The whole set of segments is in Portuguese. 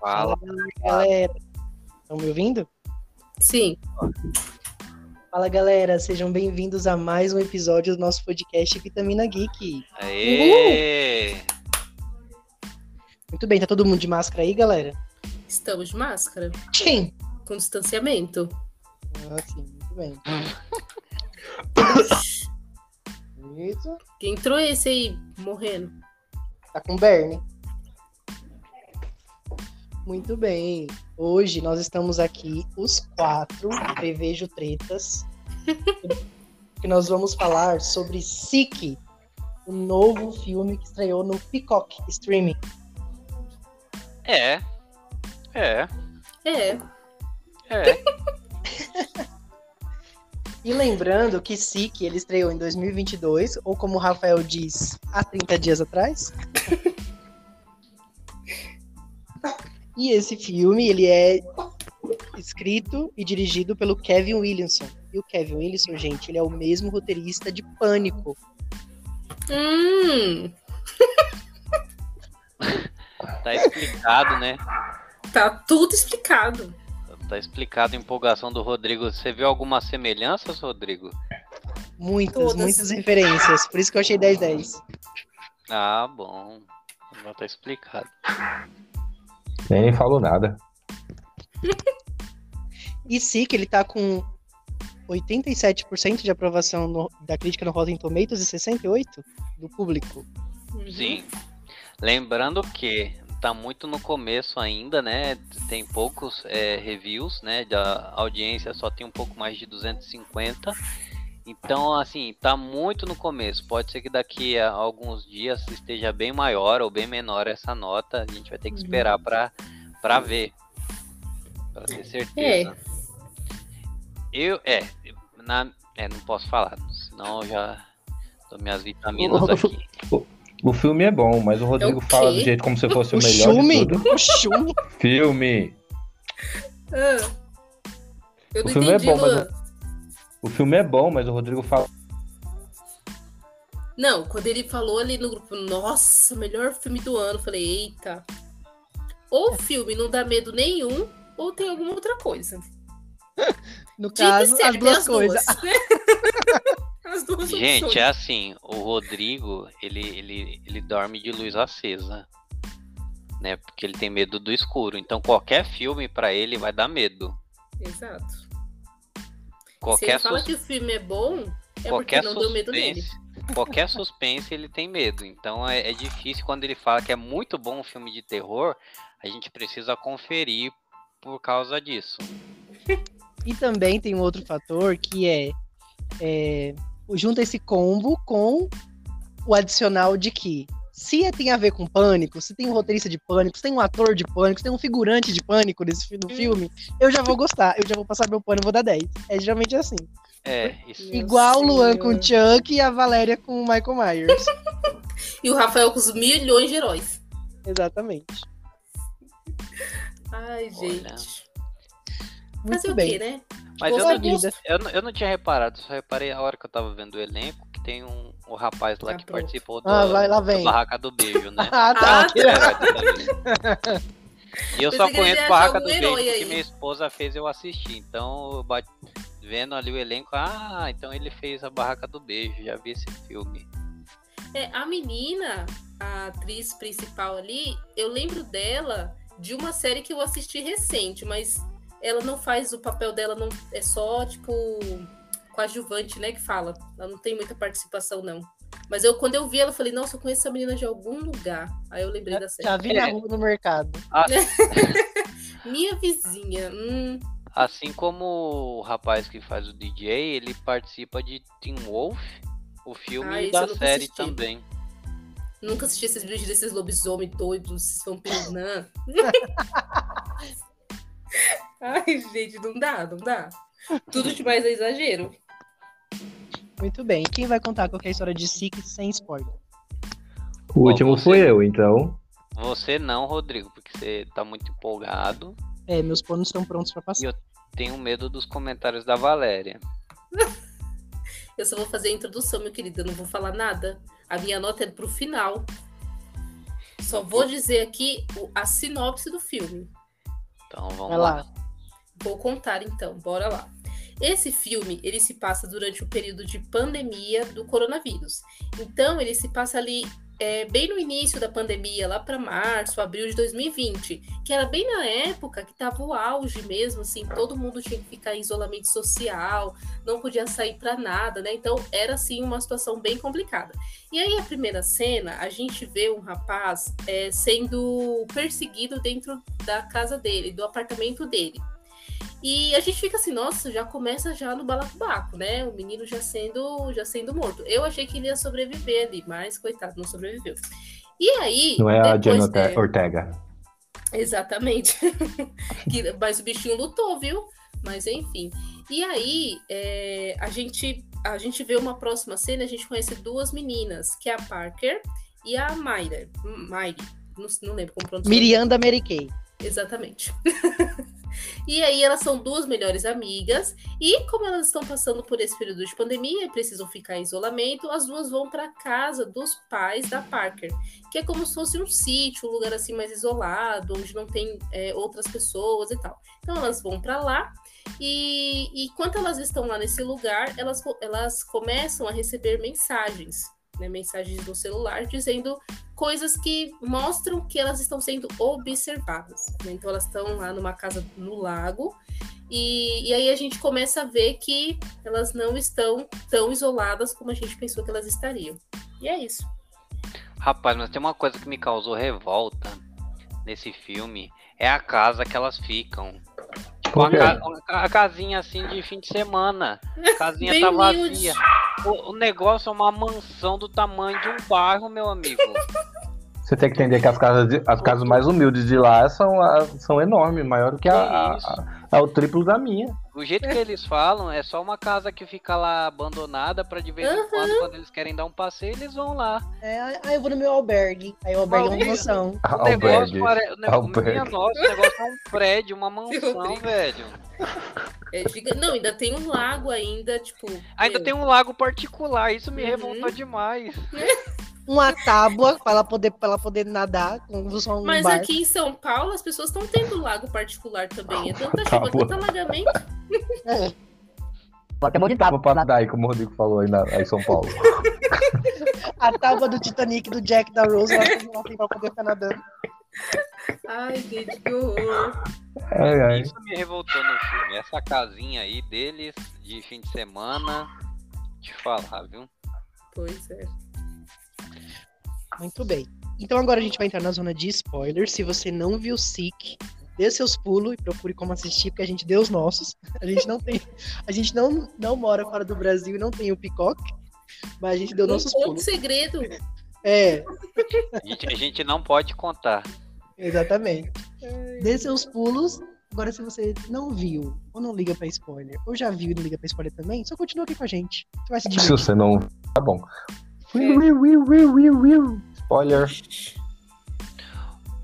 Fala. galera. Estão me ouvindo? Sim. Fala, galera. Sejam bem-vindos a mais um episódio do nosso podcast Vitamina Geek. Aê! Muito bem, tá todo mundo de máscara aí, galera? Estamos de máscara. Sim. Com distanciamento. Ah, sim, muito bem. Isso. Quem entrou esse aí morrendo? Tá com Bernie. Muito bem. Hoje nós estamos aqui, os quatro, Prevejo Tretas, que nós vamos falar sobre Sick, o novo filme que estreou no Peacock Streaming. É. É. É. É. E lembrando que Sick, ele estreou em 2022, ou como o Rafael diz, há 30 dias atrás. e esse filme, ele é escrito e dirigido pelo Kevin Williamson. E o Kevin Williamson, gente, ele é o mesmo roteirista de Pânico. Hum. Tá explicado, né? Tá tudo explicado. Tá explicado a empolgação do Rodrigo. Você viu algumas semelhanças, Rodrigo? Muitas, Todas. muitas referências. Por isso que eu achei 10-10. Ah, bom. Já tá explicado. Nem, nem falo nada. E Sick, ele tá com 87% de aprovação no- da crítica no Rotten Tomatoes e 68% do público. Sim. Lembrando que tá muito no começo ainda, né? Tem poucos é, reviews, né? Da audiência só tem um pouco mais de 250. Então, assim, tá muito no começo. Pode ser que daqui a alguns dias esteja bem maior ou bem menor essa nota. A gente vai ter que Uhum. esperar pra, pra ver. Pra ter certeza. Eu, é, na, é, não posso falar, senão eu já dou minhas vitaminas Ô, aqui. O filme é bom, mas o Rodrigo É o fala do jeito como se fosse o, O melhor chume, de tudo. o chume. Filme. Ah. Eu O não filme é entendi, bom, mas Luan. O filme é bom, mas o Rodrigo fala. Não, quando ele falou ali no grupo, nossa, melhor filme do ano, eu falei, eita. Ou o filme não dá medo nenhum, ou tem alguma outra coisa. No Dito caso, as certo, tem duas coisas. as duas Gente, opções. é assim, o Rodrigo, ele, ele, ele dorme de luz acesa. Né? Porque ele tem medo do escuro. Então qualquer filme pra ele vai dar medo. Exato. Se Qualquer, ele fala que o filme é bom, é porque não deu medo nele. suspense, qualquer suspense ele tem medo. Então é, é difícil quando ele fala que é muito bom um filme de terror, a gente precisa conferir por causa disso. E também tem um outro fator que é, é junta esse combo com o adicional de que se tem a ver com pânico, se tem um roteirista de pânico, se tem um ator de pânico, se tem um figurante de pânico nesse no filme, eu já vou gostar, eu já vou passar meu pano e vou dar 10. É geralmente assim. É, isso. Meu Igual o Luan com o senhor. Chuck e a Valéria com o Michael Myers. E o Rafael com os milhões de heróis. Exatamente. Ai, Olha. gente. Muito Fazer o bem. quê, né? Mas eu não, eu, não- eu não tinha reparado, só reparei a hora que eu tava vendo o elenco tem um, um rapaz lá que pronto. participou do, Ah, vai, lá da vem. Barraca do Beijo, né? Ah, tá. Ah, É, E eu Pensei só que conheço Barraca do Beijo aí. minha esposa fez eu assistir. Então, vendo ali o elenco, ah, então ele fez a Barraca do Beijo, já vi esse filme. É, a menina, a atriz principal ali, eu lembro dela de uma série que eu assisti recente, mas ela não faz o papel dela, não é só, tipo, coadjuvante, né, que fala. Ela não tem muita participação, não. Mas eu, quando eu vi ela, eu falei, nossa, eu conheço essa menina de algum lugar. Aí eu lembrei da série. Já vi na rua no mercado. Minha vizinha, hum, Assim como o rapaz que faz o DJ, ele participa de Teen Wolf, o filme Ah, e da eu série assisti. também. nunca assisti esses vídeos desses lobisomem doidos, esses vampiros, não. Ai, gente, não dá, não dá. Tudo demais é exagero. Muito bem. Quem vai contar qualquer história de Sick sem spoiler? O último você- fui eu, então. Você não, Rodrigo, porque você tá muito empolgado. É, meus planos estão prontos pra passar. E eu tenho medo dos comentários da Valéria. Eu só vou fazer a introdução, meu querido. Eu não vou falar nada. A minha nota é pro final. Só vou dizer aqui a sinopse do filme. Então vamos Vai lá. lá. Vou contar então, bora lá. Esse filme, ele se passa durante o período de pandemia do coronavírus. Então, ele se passa ali é, bem no início da pandemia, lá para março, abril de 2020, que era bem na época que tava o auge mesmo, assim, todo mundo tinha que ficar em isolamento social, não podia sair para nada, né? Então, era assim uma situação bem complicada. E aí, a primeira cena, a gente vê um rapaz é, sendo perseguido dentro da casa dele, do apartamento dele. E a gente fica assim, nossa, já começa já no balacobaco, né? O menino já sendo, já sendo morto. Eu achei que ele ia sobreviver ali, mas coitado, não sobreviveu. E aí. Não é a Orte- é, Ortega. Exatamente. Que- mas o bichinho lutou, viu? Mas enfim. E aí, é, a, gente, a gente vê uma próxima cena, a gente conhece duas meninas, que é a Parker e a Mayra. Mayri. Não, não lembro como pronunciar. Miriam da Mary Kay. Exatamente. e aí elas são duas melhores amigas e como elas estão passando por esse período de pandemia e precisam ficar em isolamento, as duas vão para casa dos pais da Parker, que é como se fosse um sítio, um lugar assim mais isolado, onde não tem é, outras pessoas e tal. Então elas vão para lá e, e enquanto elas estão lá nesse lugar, elas, elas começam a receber mensagens, né, mensagens no celular dizendo coisas que mostram que elas estão sendo observadas. né? Então elas estão lá numa casa no lago e, e aí a gente começa a ver que elas não estão tão isoladas como a gente pensou que elas estariam. E é isso. Rapaz, mas tem uma coisa que me causou revolta nesse filme. É a casa que elas ficam. A, quê? ca- a casinha assim de fim de semana. A casinha Bem tá vazia. O, o negócio é uma mansão do tamanho de um bairro, meu amigo. Você tem que entender que as casas, de- as casas mais humildes de lá são, a- são enormes, maior do que a, isso? a- a- é o triplo da minha. Do jeito que eles falam, é só uma casa que fica lá abandonada pra de vez em Aham. quando, quando eles querem dar um passeio, eles vão lá. É, ah, eu vou no meu albergue. Aí o albergue é uma mansão. O negócio, Albergue. pare... o ne- Albergue. minha nossa, o negócio é um prédio, uma mansão, velho. É giga- Não, ainda tem um lago ainda, tipo. Ainda meu, tem um lago particular, isso me Uhum. revoltou demais. Uma tábua pra ela poder, pra ela poder nadar com só um Mas barco. aqui em São Paulo as pessoas estão tendo lago particular também. É tanta chuva, bom. tanto alagamento. É. Bota a tábua pra nadar aí, como o Rodrigo falou aí, na, aí em São Paulo. A tábua do Titanic do Jack da Rose, ela tem pra poder ficar nadando. Ai, gente, que horror. Ai, ai. Isso me revoltou no filme. Essa casinha aí deles, de fim de semana, te falar, viu? Pois é. Muito bem. Então agora a gente vai entrar na zona de spoilers. Se você não viu Sick, dê seus pulos e procure como assistir, porque a gente deu os nossos. A gente não tem. A gente não, não mora fora do Brasil e não tem o Picoque. Mas a gente deu Um nossos outro pulos. segredo. É, A gente, a gente não pode contar. Exatamente. Dê seus pulos. Agora, se você não viu, ou não liga pra spoiler, ou já viu e não liga pra spoiler também, só continua aqui com a gente. Você vai se Se divertir. você não. Tá bom. Spoiler.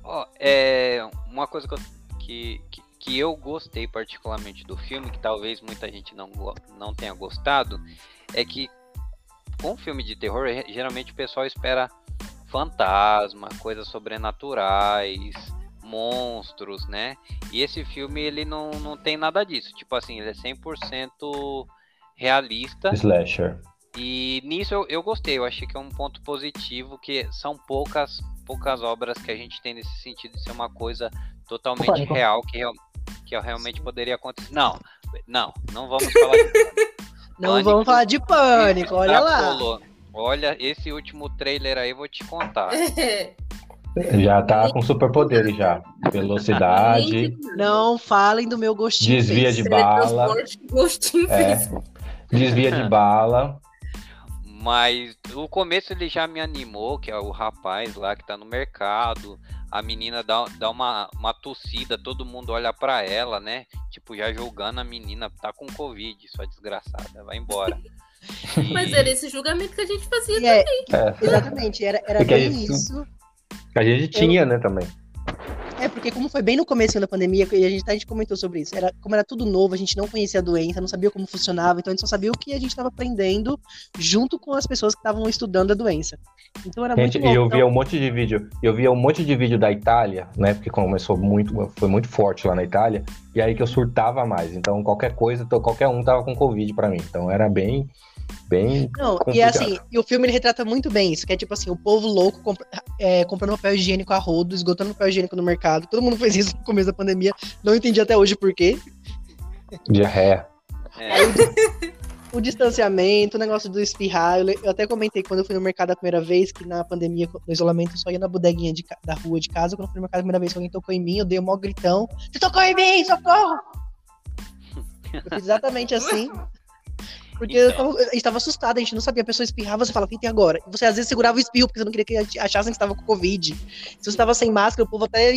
Ó, é uma coisa que eu, que, que, que eu gostei particularmente do filme, que talvez muita gente não, não tenha gostado, é que com filme de terror, geralmente o pessoal espera fantasma, coisas sobrenaturais, monstros, né? E esse filme ele não, não tem nada disso. Tipo assim, ele é 100% realista. Slasher. E nisso eu, eu gostei, eu achei que é um ponto positivo, que são poucas poucas obras que a gente tem nesse sentido de ser uma coisa totalmente Pânico. real, que, real- que realmente poderia acontecer. Não, não, não vamos falar de Não Pânico. vamos falar de pânico, olha lá. Olha, esse último trailer aí eu vou te contar. É. Já tá com superpoderes já. Velocidade, Não falem do meu gostinho. Desvia de bala. Gostinho É. fez. desvia de bala. Mas o começo ele já me animou, que é o rapaz lá que tá no mercado. A menina dá, dá uma, uma tossida, todo mundo olha pra ela, né? Tipo, já julgando a menina, tá com Covid, sua desgraçada, vai embora. Mas era esse julgamento que a gente fazia. E é, É. exatamente, era, era Porque a bem gente- isso. A gente tinha, né, também. É porque como foi bem no começo da pandemia, e a gente, a gente comentou sobre isso, era, como era tudo novo, a gente não conhecia a doença, não sabia como funcionava, então a gente só sabia o que a gente estava aprendendo junto com as pessoas que estavam estudando a doença. Então era Gente, muito e eu via um monte de vídeo, eu via um monte de vídeo da Itália, né? Porque começou muito, foi muito forte lá na Itália, e aí que eu surtava mais. Então qualquer coisa, qualquer um tava com Covid pra mim. Então era bem, bem. Não, e complicado. assim, e o filme ele retrata muito bem isso, que é tipo assim, o povo louco compra- é, comprando papel higiênico a rodo, esgotando papel higiênico no mercado. Todo mundo fez isso no começo da pandemia, não entendi até hoje por quê. Diarreia. É, O distanciamento, o negócio do espirrar. Eu, eu até comentei quando eu fui no mercado a primeira vez, que na pandemia, no isolamento, eu só ia na bodeguinha de da rua de casa. Quando eu fui no mercado a primeira vez que alguém tocou em mim, eu dei um maior gritão. Você tocou em mim, socorro! Eu fiz exatamente assim. Porque eu tava, a gente a gente não sabia. A pessoa espirrava, você fala, o que tem agora? E você às vezes segurava o espirro, porque você não queria que achassem que estava com Covid. Se você tava sem máscara, o povo até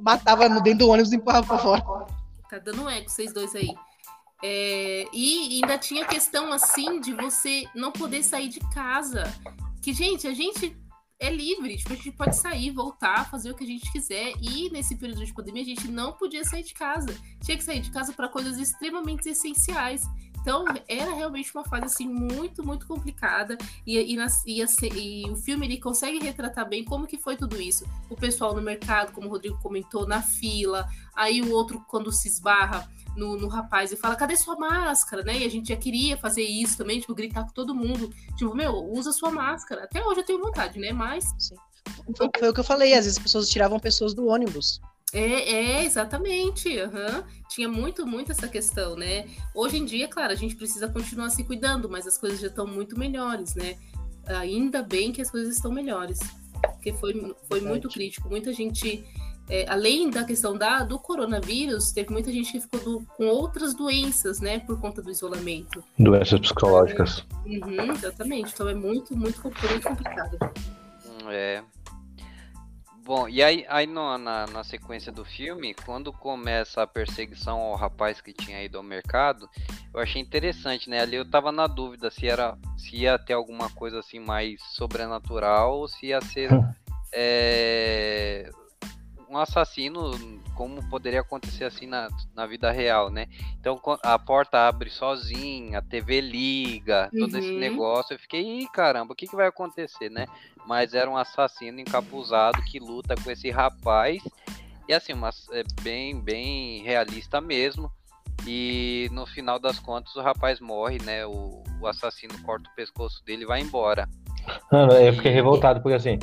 matava dentro do ônibus e empurrava pra fora. Tá dando eco, vocês dois aí. É, e ainda tinha questão assim de você não poder sair de casa. Que, gente, a gente é livre, tipo, a gente pode sair, voltar, fazer o que a gente quiser. E nesse período de pandemia, a gente não podia sair de casa. Tinha que sair de casa para coisas extremamente essenciais. Então, era realmente uma fase assim muito, muito complicada. E, e, nas- e e o filme ele consegue retratar bem como que foi tudo isso. O pessoal no mercado, como o Rodrigo comentou, na fila. Aí o outro, quando se esbarra no, no rapaz e fala, cadê sua máscara? Né? E a gente já queria fazer isso também, tipo, gritar com todo mundo. Tipo, meu, usa sua máscara. Até hoje eu tenho vontade, né? Mas Foi, foi o que eu falei, às vezes as pessoas tiravam pessoas do ônibus. É, é, exatamente. aham. Tinha muito, muito essa questão, né? Hoje em dia, claro, a gente precisa continuar se cuidando, mas as coisas já estão muito melhores, né? Ainda bem que as coisas estão melhores. Porque foi, foi muito crítico. Muita gente, é, além da questão da, do coronavírus, teve muita gente que ficou do- com outras doenças, né? Por conta do isolamento. Doenças psicológicas. Uhum, exatamente. Então é muito, muito complicado. É. Bom, e aí, aí no- na, na sequência do filme, quando começa a perseguição ao rapaz que tinha ido ao mercado, eu achei interessante, né? Ali eu tava na dúvida se era se ia ter alguma coisa assim mais sobrenatural ou se ia ser é, um assassino, como poderia acontecer assim na, na vida real, né? Então a porta abre sozinha, a TV liga, todo esse Uhum. negócio. Eu fiquei, Ih, caramba, o que, que vai acontecer, né? Mas era um assassino encapuzado que luta com esse rapaz. E assim, uma, é bem, bem realista mesmo. E no final das contas o rapaz morre, né? O, o assassino corta o pescoço dele e vai embora. Mano, eu fiquei revoltado, porque assim,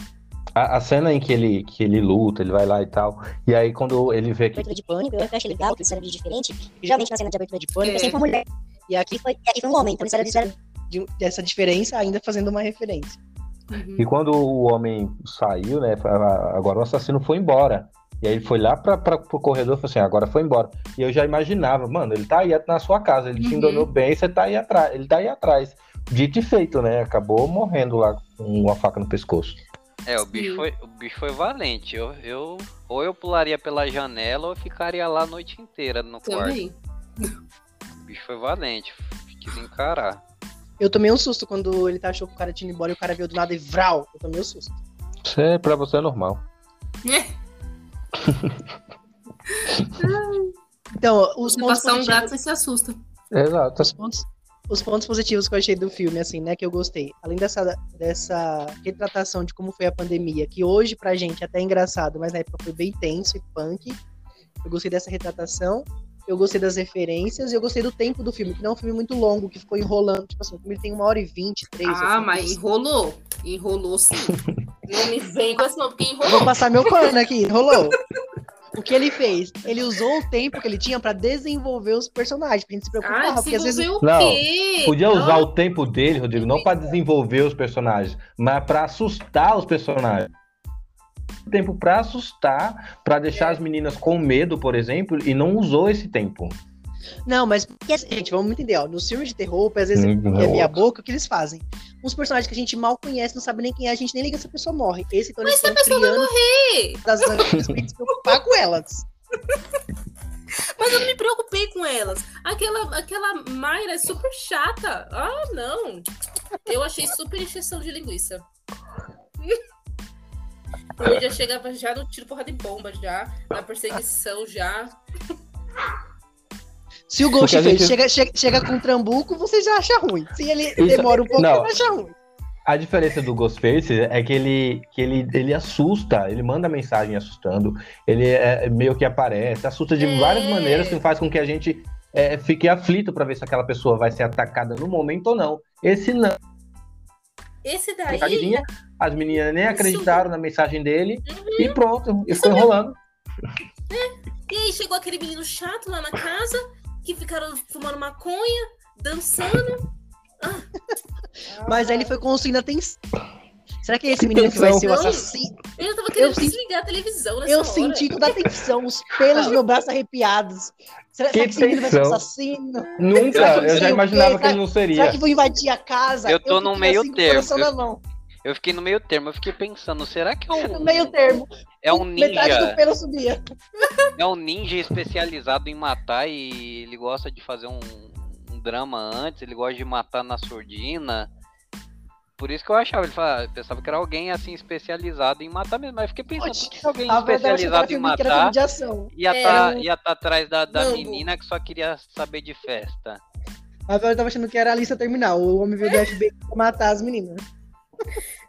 a, a cena em que ele, que ele luta, ele vai lá e tal, e aí quando ele vê que. abertura de pânico, eu achei legal, que isso era de diferente. Geralmente na cena de abertura de pânico É. é sempre uma mulher. E aqui foi, e aqui foi um homem, então isso era, isso era de- dessa diferença, ainda fazendo uma referência. Uhum. E quando o homem saiu, né? Agora o assassino foi embora. E aí ele foi lá pra, pra, pro corredor e falou assim: agora foi embora. E eu já imaginava, mano, ele tá aí na sua casa, ele te Uhum. enganou bem, você tá aí atrás. Ele tá aí atrás. Dito e feito, né? Acabou morrendo lá com uma faca no pescoço. É, o bicho Sim. foi, o bicho foi valente. Eu, eu, ou eu pularia pela janela ou eu ficaria lá a noite inteira no quarto. Também. O bicho foi valente, quis encarar. Eu tomei um susto quando ele tá achou que o cara tinha ido embora e o cara veio do nada e vral. Eu tomei um susto. Isso é, pra você é normal. Então, os Se pontos, passar um gato, você se assusta. Exato. os, pontos, os pontos positivos que eu achei do filme, assim, né, que eu gostei. Além dessa, dessa retratação de como foi a pandemia, que hoje pra gente é até engraçado, mas na época foi bem tenso e punk. Eu gostei dessa retratação. Eu gostei das referências e eu gostei do tempo do filme, que não é um filme muito longo, que ficou enrolando. Tipo assim, o filme tem uma hora e vinte, três. Ah, assim, mas enrolou. Enrolou sim. não me vem com essa não, porque Vou enrolou. passar meu pano aqui, rolou. O que ele fez? Ele usou o tempo que ele tinha pra desenvolver os personagens, pra gente se preocupar, Ah, porque às vezes o Não, quê? Podia usar Ah, o tempo dele, Rodrigo, não pra desenvolver os personagens, mas pra assustar os personagens. Tempo pra assustar, pra deixar as meninas com medo, por exemplo, e não usou esse tempo. Não, mas, gente, vamos entender, ó. Nos filmes de terror, às vezes, é minha outro. boca, o que eles fazem? Uns personagens que a gente mal conhece, não sabe nem quem é, a gente nem liga se a pessoa morre. Esse, então, eles Mas a estão pessoa vai morrer. das se preocupar com elas. Mas eu não me preocupei com elas. Aquela, aquela Mayra é super chata. Ah, não. Eu achei super encheção de linguiça. Ele já chegava já no tiro porra de bomba, já, na perseguição, já. Se o Ghostface gente- chega, chega, chega com um trambuco, você já acha ruim. Se ele Isso- demora um pouco, não. você acha ruim. A diferença do Ghostface é que ele, que ele, ele assusta, ele manda mensagem assustando, ele é, meio que aparece, assusta de É. várias maneiras que faz com que a gente é, fique aflito pra ver se aquela pessoa vai ser atacada no momento ou não. Esse não, Esse daí. as meninas nem Isso. acreditaram na mensagem dele e pronto, e Isso foi mesmo. enrolando. E aí chegou aquele menino chato lá na casa, que ficaram fumando maconha, dançando. Ah. Mas aí ele foi construindo atenção. Será que é esse menino que vai ser o assassino? Eu tava querendo Eu senti- desligar a televisão nessa Eu hora. senti toda a tensão, os pelos do meu braço arrepiados. Será, Que será que esse menino vai ser o tensão. assassino? Nunca, Eu eu já imaginava que ele não Será seria. que vou invadir a casa? Eu tô fiquei no meio assim, com o termo. Eu-. Eu fiquei no meio termo, eu fiquei pensando, será que é um. No meio termo. É um Metade do ninja. pelo subia. É um ninja especializado em matar e ele gosta de fazer um, um drama antes, ele gosta de matar na surdina. Por isso que eu achava, ele falava, pensava que era alguém assim especializado em matar mesmo, mas eu fiquei pensando, por que alguém é especializado em matar de ação. ia É, estar um- tá atrás da, da menina que só queria saber de festa? A eu tava achando que era a lista terminal. O homem veio do FBI pra matar as meninas.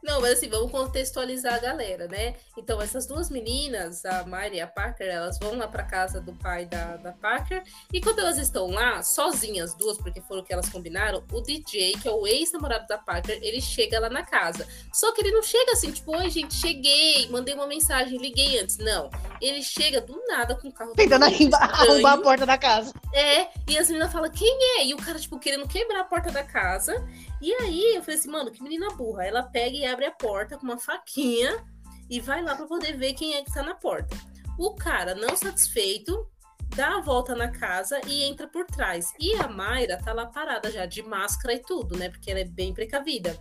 Não, mas assim, vamos contextualizar a galera, né? Então, essas duas meninas, a Mari e a Parker, elas vão lá pra casa do pai da, da Parker. E quando elas estão lá, sozinhas, duas, porque foram que elas combinaram, o DJ, que é o ex-namorado da Parker, ele chega lá na casa. Só que ele não chega assim, tipo, oi, gente, cheguei, mandei uma mensagem, liguei antes. Não. Ele chega do nada com o carro Tentando arrombar a porta da casa. É, e as meninas falam, quem é? E o cara, tipo, querendo quebrar a porta da casa. E aí eu falei assim, mano, que menina burra. Ela pega e abre a porta com uma faquinha e vai lá pra poder ver quem é que tá na porta. O cara, não satisfeito, dá a volta na casa e entra por trás. E a Mayra tá lá parada já, de máscara e tudo, né? Porque ela é bem precavida.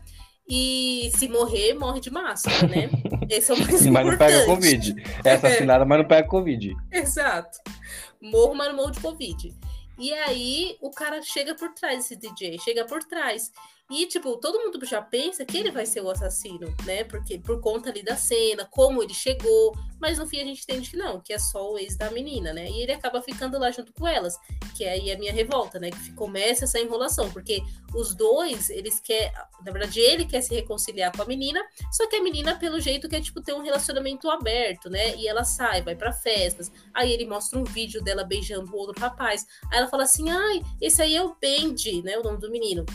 E se morrer, morre de máscara, né? Esse é o mais Mas não pega importante. Covid. É assassinada, mas não pega Covid. Exato. Morro, mas não morro de Covid. E aí o cara chega por trás, esse DJ, chega por trás. E, tipo, todo mundo já pensa que ele vai ser o assassino, né? Porque por conta ali da cena, como ele chegou. Mas no fim a gente entende que não, que é só o ex da menina, né? E ele acaba ficando lá junto com elas. Que é aí a minha revolta, né? Que começa essa enrolação. Porque os dois, eles querem. Na verdade, ele quer se reconciliar com a menina. Só que a menina, pelo jeito, quer, tipo, ter um relacionamento aberto, né? E ela sai, vai pra festas. Aí ele mostra um vídeo dela beijando o outro rapaz. Aí ela fala assim: ai, esse aí é o Benji, né? O nome do menino.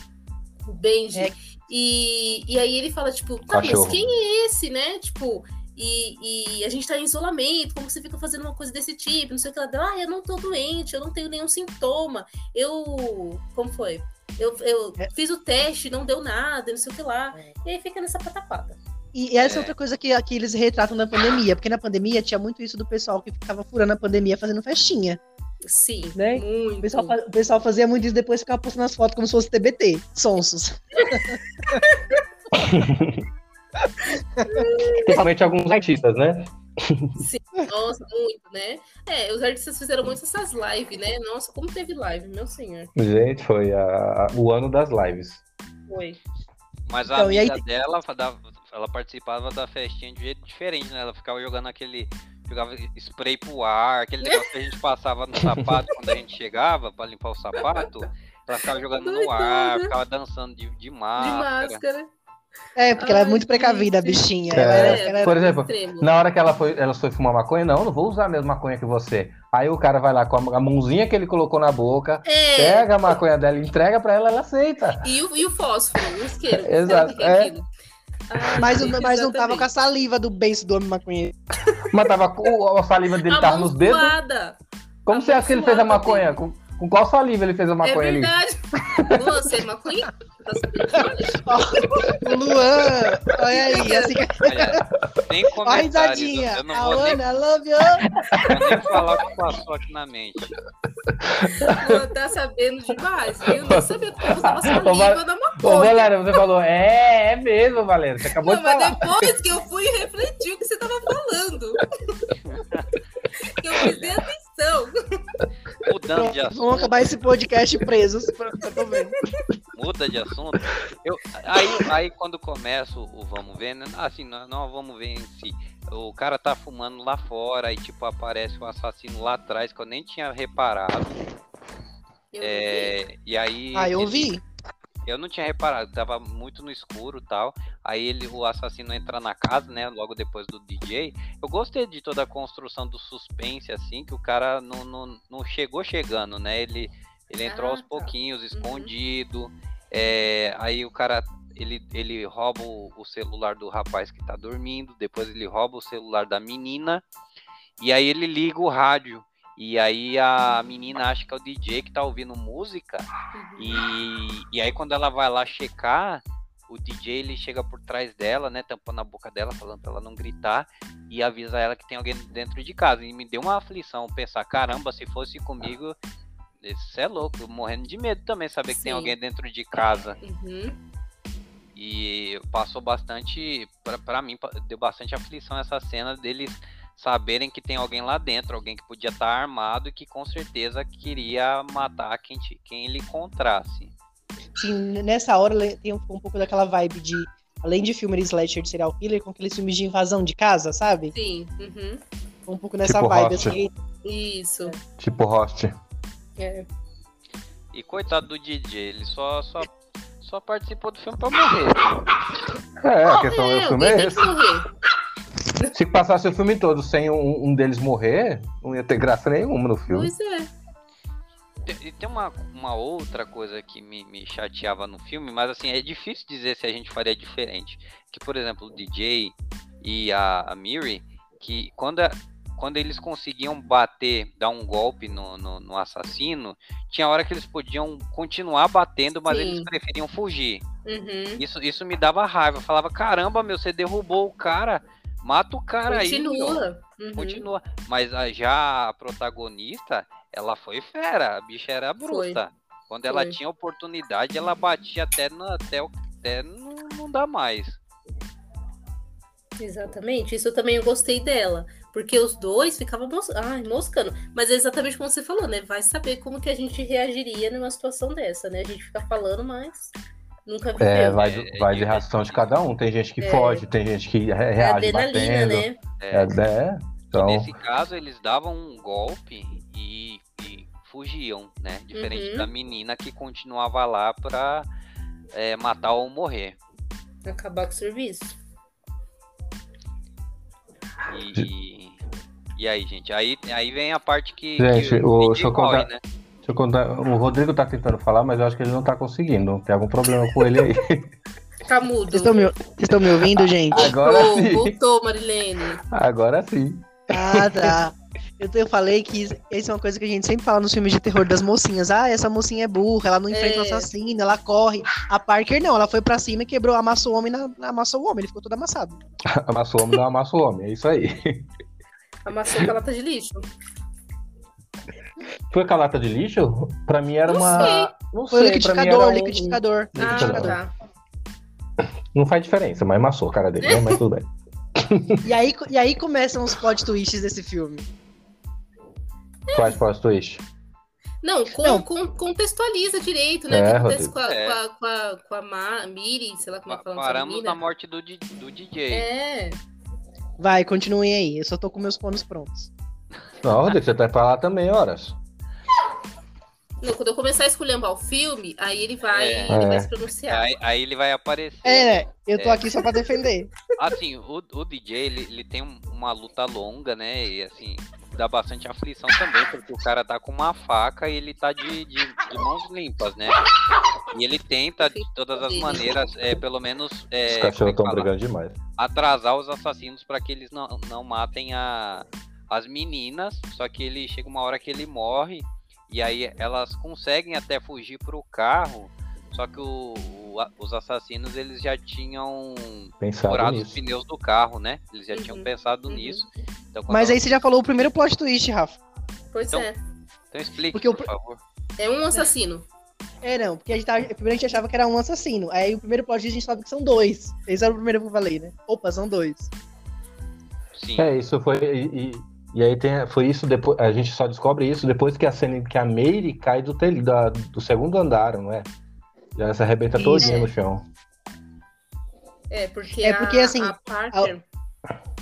O Benji. É. E, e aí ele fala, tipo, tá, mas quem é esse, né? Tipo, e, e a gente tá em isolamento, como você fica fazendo uma coisa desse tipo? Não sei o que ela deu. Ah, eu não tô doente, eu não tenho nenhum sintoma. Eu. Como foi? Eu, eu É. fiz o teste, não deu nada, não sei o que lá. E aí fica nessa patapada. E essa é É. outra coisa que, que eles retratam na pandemia, porque na pandemia tinha muito isso do pessoal que ficava furando a pandemia fazendo festinha. Sim, Né? muito. O pessoal, o pessoal fazia muito isso depois ficava postando as fotos como se fosse TBT, sonsos. Principalmente alguns artistas, né? Nossa, muito, né? É, os artistas fizeram muito essas lives, né? Nossa, como teve live, meu senhor. Gente, foi a- o ano das lives. Foi. Mas a Então, e aí amiga dela, ela participava da festinha de jeito diferente, né? Ela ficava jogando aquele. Jogava spray pro ar, aquele negócio que a gente passava no sapato quando a gente chegava pra limpar o sapato. Ela ficava jogando no ar, ficava dançando de, de De máscara. máscara. É, porque ela é Ai, muito precavida, a bichinha. É. Ela era- ela era- Por exemplo, Extremo. Na hora que ela foi, ela foi fumar maconha, não, não vou usar a mesma maconha que você. Aí o cara vai lá com a, mãozinha que ele colocou na boca, É, pega a maconha dela, entrega pra ela, ela aceita. e o, e o fósforo, o isqueiro. Exato, que é. Ai, Mas, não- mas não tava com a saliva do beiço do homem maconheiro. Mas tava com a saliva dele A tava nos dedos. suada. Como a você acha que ele fez a maconha? Com, com qual saliva ele fez a É maconha ali? verdade. Você é maconha? Tá sabendo? O Luan, olha aí, assim. Olha, sem Ó a comentários. risadinha. Eu não A vou nem, Ana, I love you. vou nem falar o que passou aqui na mente. Ela tá sabendo demais? Eu nem sabia que eu usava Ô, saliva Val- na Ô, maconha. Valéria, você falou, é, é mesmo, Valéria. Você acabou Não, de mas falar. depois que eu fui refletir o que você tava falando. que eu fiz nem atenção. O Mudando de Vamos assunto. acabar esse podcast presos. pra- pra- tô vendo. muda de assunto. Eu, aí, aí quando começa o, vamos ver, né? assim, não, não vamos ver em si. O cara tá fumando lá fora e tipo aparece o assassino lá atrás que eu nem tinha reparado. Eu não vi. É, e aí Ah, eu ele- vi. Eu não tinha reparado, tava muito no escuro e tal. Aí ele, o assassino entra na casa, né? Logo depois do DJ. Eu gostei de toda a construção do suspense, assim, que o cara não, não, não chegou chegando, né? Ele, ele entrou Ah, aos tá. pouquinhos, escondido. É, aí o cara. Ele, ele rouba o, o celular do rapaz que tá dormindo, depois ele rouba o celular da menina, e aí ele liga o rádio. E aí a menina acha que é o DJ que tá ouvindo música, Uhum. e, e aí quando ela vai lá checar, o DJ ele chega por trás dela, né, tampando a boca dela, falando pra ela não gritar, e avisa ela que tem alguém dentro de casa. E me deu uma aflição pensar, caramba, se fosse comigo, isso é louco, morrendo de medo também saber que tem alguém dentro de casa. Uhum. E passou bastante, pra, pra mim, deu bastante aflição essa cena deles saberem que tem alguém lá dentro, alguém que podia estar armado e que com certeza queria matar quem, te- quem ele encontrasse. Sim, nessa hora tem um, um pouco daquela vibe de. Além de filme de slasher de serial killer, com aqueles filmes de invasão de casa, sabe? Sim. Uhum. Um pouco nessa Tipo vibe, Host. assim. Isso. Tipo host. É. E coitado do DJ, ele só, só, só participou do filme pra morrer. É, a questão do É, filme é esse. Se passasse o filme todo sem um, um deles morrer, não ia ter graça nenhuma no filme. Pois é. E tem uma, uma outra coisa que me, me chateava no filme, mas assim, é difícil dizer se a gente faria diferente. Que, por exemplo, o DJ e a, a Miri, que quando, a- quando eles conseguiam bater, dar um golpe no, no, no assassino, tinha hora que eles podiam continuar batendo, mas Sim. eles preferiam fugir. Uhum. Isso, isso me dava raiva. Eu falava, caramba, meu, você derrubou o cara, mata o cara aí. meu." Continua. Uhum. Continua. Mas a, já a protagonista, ela foi fera. A bicha era bruta. Quando ela Foi. tinha oportunidade, ela batia até, no, até, até não, não dá mais. Exatamente, isso eu também eu gostei dela. Porque os dois ficavam mos... Ai, moscando. Mas é exatamente como você falou, né? Vai saber como que a gente reagiria numa situação dessa, né? A gente fica falando, mas nunca viveu. É, vai, É, vai de é reação de cada um. Tem gente que É. foge, tem gente que re- É reage adrenalina, batendo. né? É, É, é, então, Nesse caso, eles davam um golpe e, e fugiam, né? Diferente Uhum. da menina que continuava lá pra é, matar ou morrer. Acabar com o serviço. E, e, e aí, gente? Aí, aí vem a parte que. Gente, que o- DJ deixa eu morre, contar- né? Deixa eu contar. O Rodrigo tá tentando falar, mas eu acho que ele não tá conseguindo. Tem algum problema com ele aí. Tá mudo. Vocês estão me, vocês estão me ouvindo, gente? Agora Voltou, sim. voltou, Marilene. Agora sim. Ah, tá. Eu, eu falei que isso é uma coisa que a gente sempre fala nos filmes de terror das mocinhas. Ah, essa mocinha é burra, ela não enfrenta o É. assassino, ela corre. A Parker não, ela foi pra cima e quebrou, amassou o homem, na, amassou o homem, ele ficou todo amassado. Amassou o homem, não amassou o homem. É isso aí. Amassou com a lata de lixo. Foi com a lata de lixo? Pra mim era Não uma. sei. Não Foi sei, era liquidificador, um- liquidificador. Ah, liquidificador. tá. Não faz diferença, mas amassou a cara dele, né? Mas tudo bem. E, aí, e aí começam os plot twists desse filme. Quais plot twist? Não, com- Não. com- contextualiza direito, né? É, o que acontece com a, É. com a, com a, com a Ma- Miri, sei lá como é que fala Paramos na morte do, do DJ. É, Vai, continuem aí. Eu só tô com meus planos prontos. Não, Rodrigo, você tá pra lá também, horas. Não, quando eu começar a esculhambar o filme, aí ele vai, É. ele vai É. se pronunciar. Aí, aí ele vai aparecer. É, eu tô É. aqui só pra defender. Assim, o, o DJ, ele, ele tem um- uma luta longa, né? E assim, dá bastante aflição também, porque o cara tá com uma faca e ele tá de, de, de mãos limpas, né? E ele tenta, de todas as maneiras, é, pelo menos, é, Os é cachorros que estão brigando demais. atrasar os assassinos para que eles não, não matem a, as meninas. Só que ele chega uma hora que ele morre e aí elas conseguem até fugir pro carro. Só que o- o- a- os assassinos eles já tinham Pensado furado os nisso. pneus do carro, né? Eles já tinham Uhum, pensado uhum. nisso. Então, Mas ela- aí você já falou o primeiro plot twist, Rafa. Pois Então- é. Então explique, Porque o por pr- favor. É um assassino. É, não, porque a gente, tava, primeiro a gente achava que era um assassino. Aí o primeiro plot twist a gente sabe que são dois. Esse era o primeiro que eu falei, né? Opa, são dois. Sim. É, isso foi. E, e- aí tem, foi isso depois. A gente só descobre isso depois que a cena que a Mary cai do, tel, da, do segundo andar, não é? Já se arrebenta Isso. todinha no chão. É, porque, É porque, a, assim, a Parker.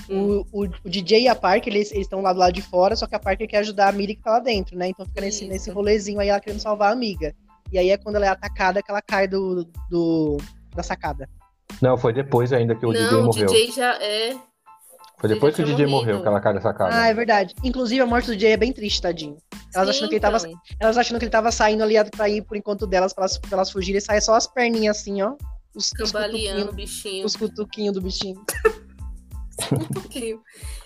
O, o, o DJ e a Parker, eles estão lá do lado de fora, só que a Parker quer ajudar a Miri que tá lá dentro, né? Então fica nesse, Isso. nesse rolezinho aí, ela querendo salvar a amiga. E aí é quando ela é atacada que ela cai do, do da sacada. Não, foi depois ainda que o DJ não, o morreu. DJ já é. Foi depois que o tinha DJ morreu morrido. que ela cai dessa casa. Ah, é verdade. Inclusive, a morte do DJ é bem triste, tadinho. Elas Sim, achando que ele tava, então. elas achando que ele tava saindo ali pra ir por enquanto delas, pra elas, pra elas fugirem, e sai só as perninhas assim, ó. Os, os cutuquinhos bichinho. os cutuquinhos do bichinho.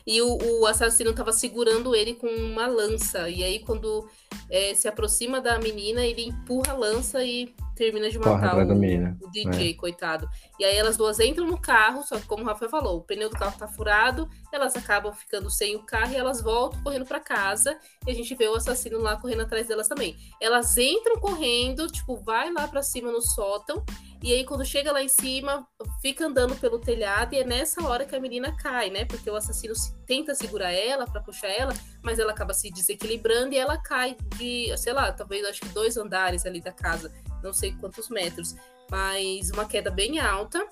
E o, o assassino tava segurando ele com uma lança. E aí, quando é, se aproxima da menina, ele empurra a lança e termina de matar o, o DJ, coitado. E aí elas duas entram no carro, só que como o Rafael falou, o pneu do carro tá furado, elas acabam ficando sem o carro e elas voltam correndo pra casa. E a gente vê o assassino lá correndo atrás delas também. Elas entram correndo, tipo, vai lá pra cima no sótão. E aí, quando chega lá em cima, fica andando pelo telhado, e é nessa hora que a menina cai, né? Porque o assassino se- tenta segurar ela pra puxar ela, mas ela acaba se desequilibrando e ela cai de, sei lá, talvez acho que dois andares ali da casa, não sei quantos metros, mas uma queda bem alta.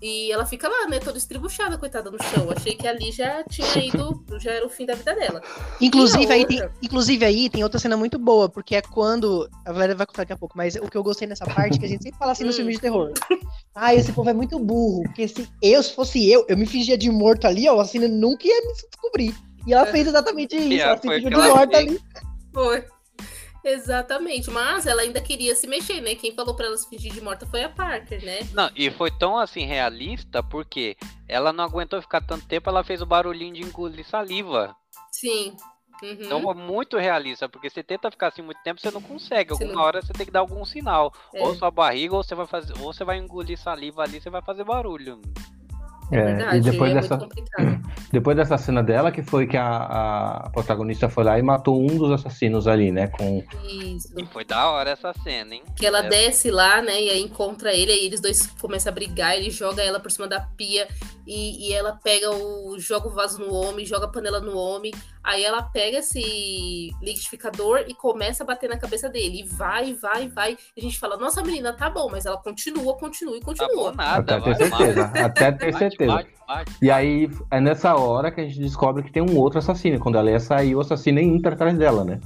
E ela fica lá, né, toda estribuchada, coitada, no chão. Achei que ali já tinha ido, já era o fim da vida dela. Inclusive E a aí, tem, outra? inclusive aí tem outra cena muito boa, porque é quando. A Valéria vai contar daqui a pouco, mas o que eu gostei nessa parte é que a gente sempre fala assim nos Hum. filmes de terror. Ah, esse povo é muito burro. Porque se eu, se fosse eu, eu me fingia de morto ali, ó, o assassino nunca ia me descobrir. E ela fez exatamente isso. é, ela se fingiu de morta fez. ali. Foi. Exatamente, mas ela ainda queria se mexer, né? Quem falou pra ela se fingir de morta foi a Parker, né? Não, e foi tão assim realista porque ela não aguentou ficar tanto tempo, ela fez o barulhinho de engolir saliva. Sim. Uhum. Então foi muito realista, porque você tenta ficar assim muito tempo, você não consegue. Alguma não- hora você tem que dar algum sinal. É. Ou sua barriga, ou você vai fazer, ou você vai engolir saliva ali, você vai fazer barulho. É, verdade, e depois é dessa, muito complicado. depois dessa cena dela, que foi que a, a protagonista foi lá e matou um dos assassinos ali, né? Com... Isso. E foi da hora essa cena, hein? Que ela É. desce lá, né? E aí encontra ele, aí eles dois começam a brigar, ele joga ela por cima da pia e, e ela pega o. joga o vaso no homem, joga a panela no homem. Aí ela pega esse liquidificador e começa a bater na cabeça dele. E vai, vai, vai. E a gente fala, nossa menina, tá bom, mas ela continua, continua e Tá continua. bom nada, Até ter vai, certeza. vai. Até ter Bate, certeza. bate, bate. E aí é nessa hora que a gente descobre que tem um outro assassino. Quando ela ia sair, o assassino entra atrás dela, né?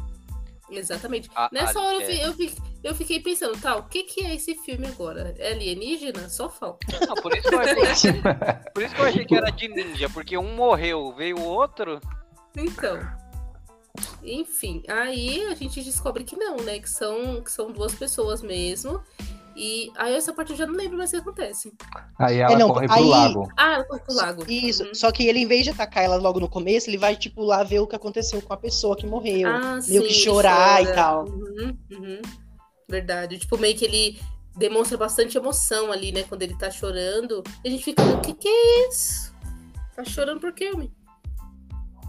Exatamente. A- Nessa a- hora eu, é. eu, eu fiquei pensando, tá, o que, que é esse filme agora? É alienígena? Só falta. Não, por isso que eu achei, por isso que eu achei que era de ninja, porque um morreu, veio o outro. Então. Enfim, aí a gente descobre que não, né? Que são, que são duas pessoas mesmo. E aí essa parte eu já não lembro mais o que acontece. Aí ela não, corre pro aí- lago. Ah, ela foi pro lago. Isso. Uhum. Só que ele, em vez de atacar ela logo no começo, ele vai, tipo, lá ver o que aconteceu com a pessoa que morreu. Ah, meio que sim, chorar chora. e tal. Uhum, uhum. Verdade. Tipo, meio que ele demonstra bastante emoção ali, né? Quando ele tá chorando. E a gente fica, o que que é isso? Tá chorando por quê, homem?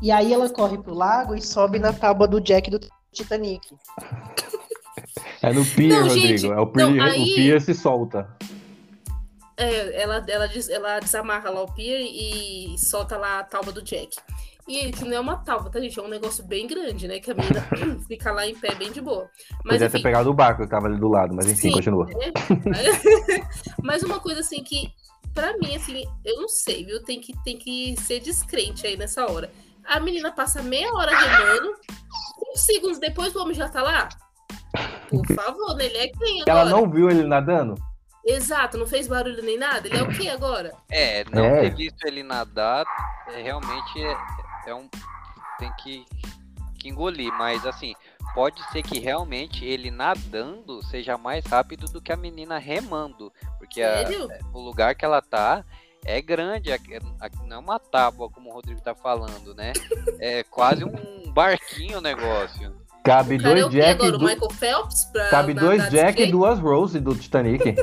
E aí ela corre pro lago e sobe na tábua do Jack do Titanic. É no pier, Não, Rodrigo. gente, é o pier, não, aí- o pier se solta. É, ela, ela, des- ela desamarra lá o pier e solta lá a tauba do Jack. E que não é uma tauba, tá, gente? É um negócio bem grande, né? Que a menina fica lá em pé bem de boa. Mas Podia enfim, ter pegado o barco que tava ali do lado, mas enfim, Sim. continua. Mas uma coisa assim que, pra mim, assim, eu não sei, viu? Tem que, tem que ser descrente aí nessa hora. A menina passa meia hora remando, cinco segundos depois o homem já tá lá. Por favor, né? Ele é quem agora? Ela não viu ele nadando? Exato, não fez barulho nem nada. Ele é o que agora? É, não É. ter visto ele nadar, é, realmente é, é um. Tem que, que engolir, mas assim, pode ser que realmente ele nadando seja mais rápido do que a menina remando. Porque a- o lugar que ela tá é grande, aqui não é uma tábua, como o Rodrigo tá falando, né? É quase um barquinho o negócio. Cabe é dois o que Jack, agora? Michael Phelps? Pra cabe dois Jack e duas Rose do Titanic.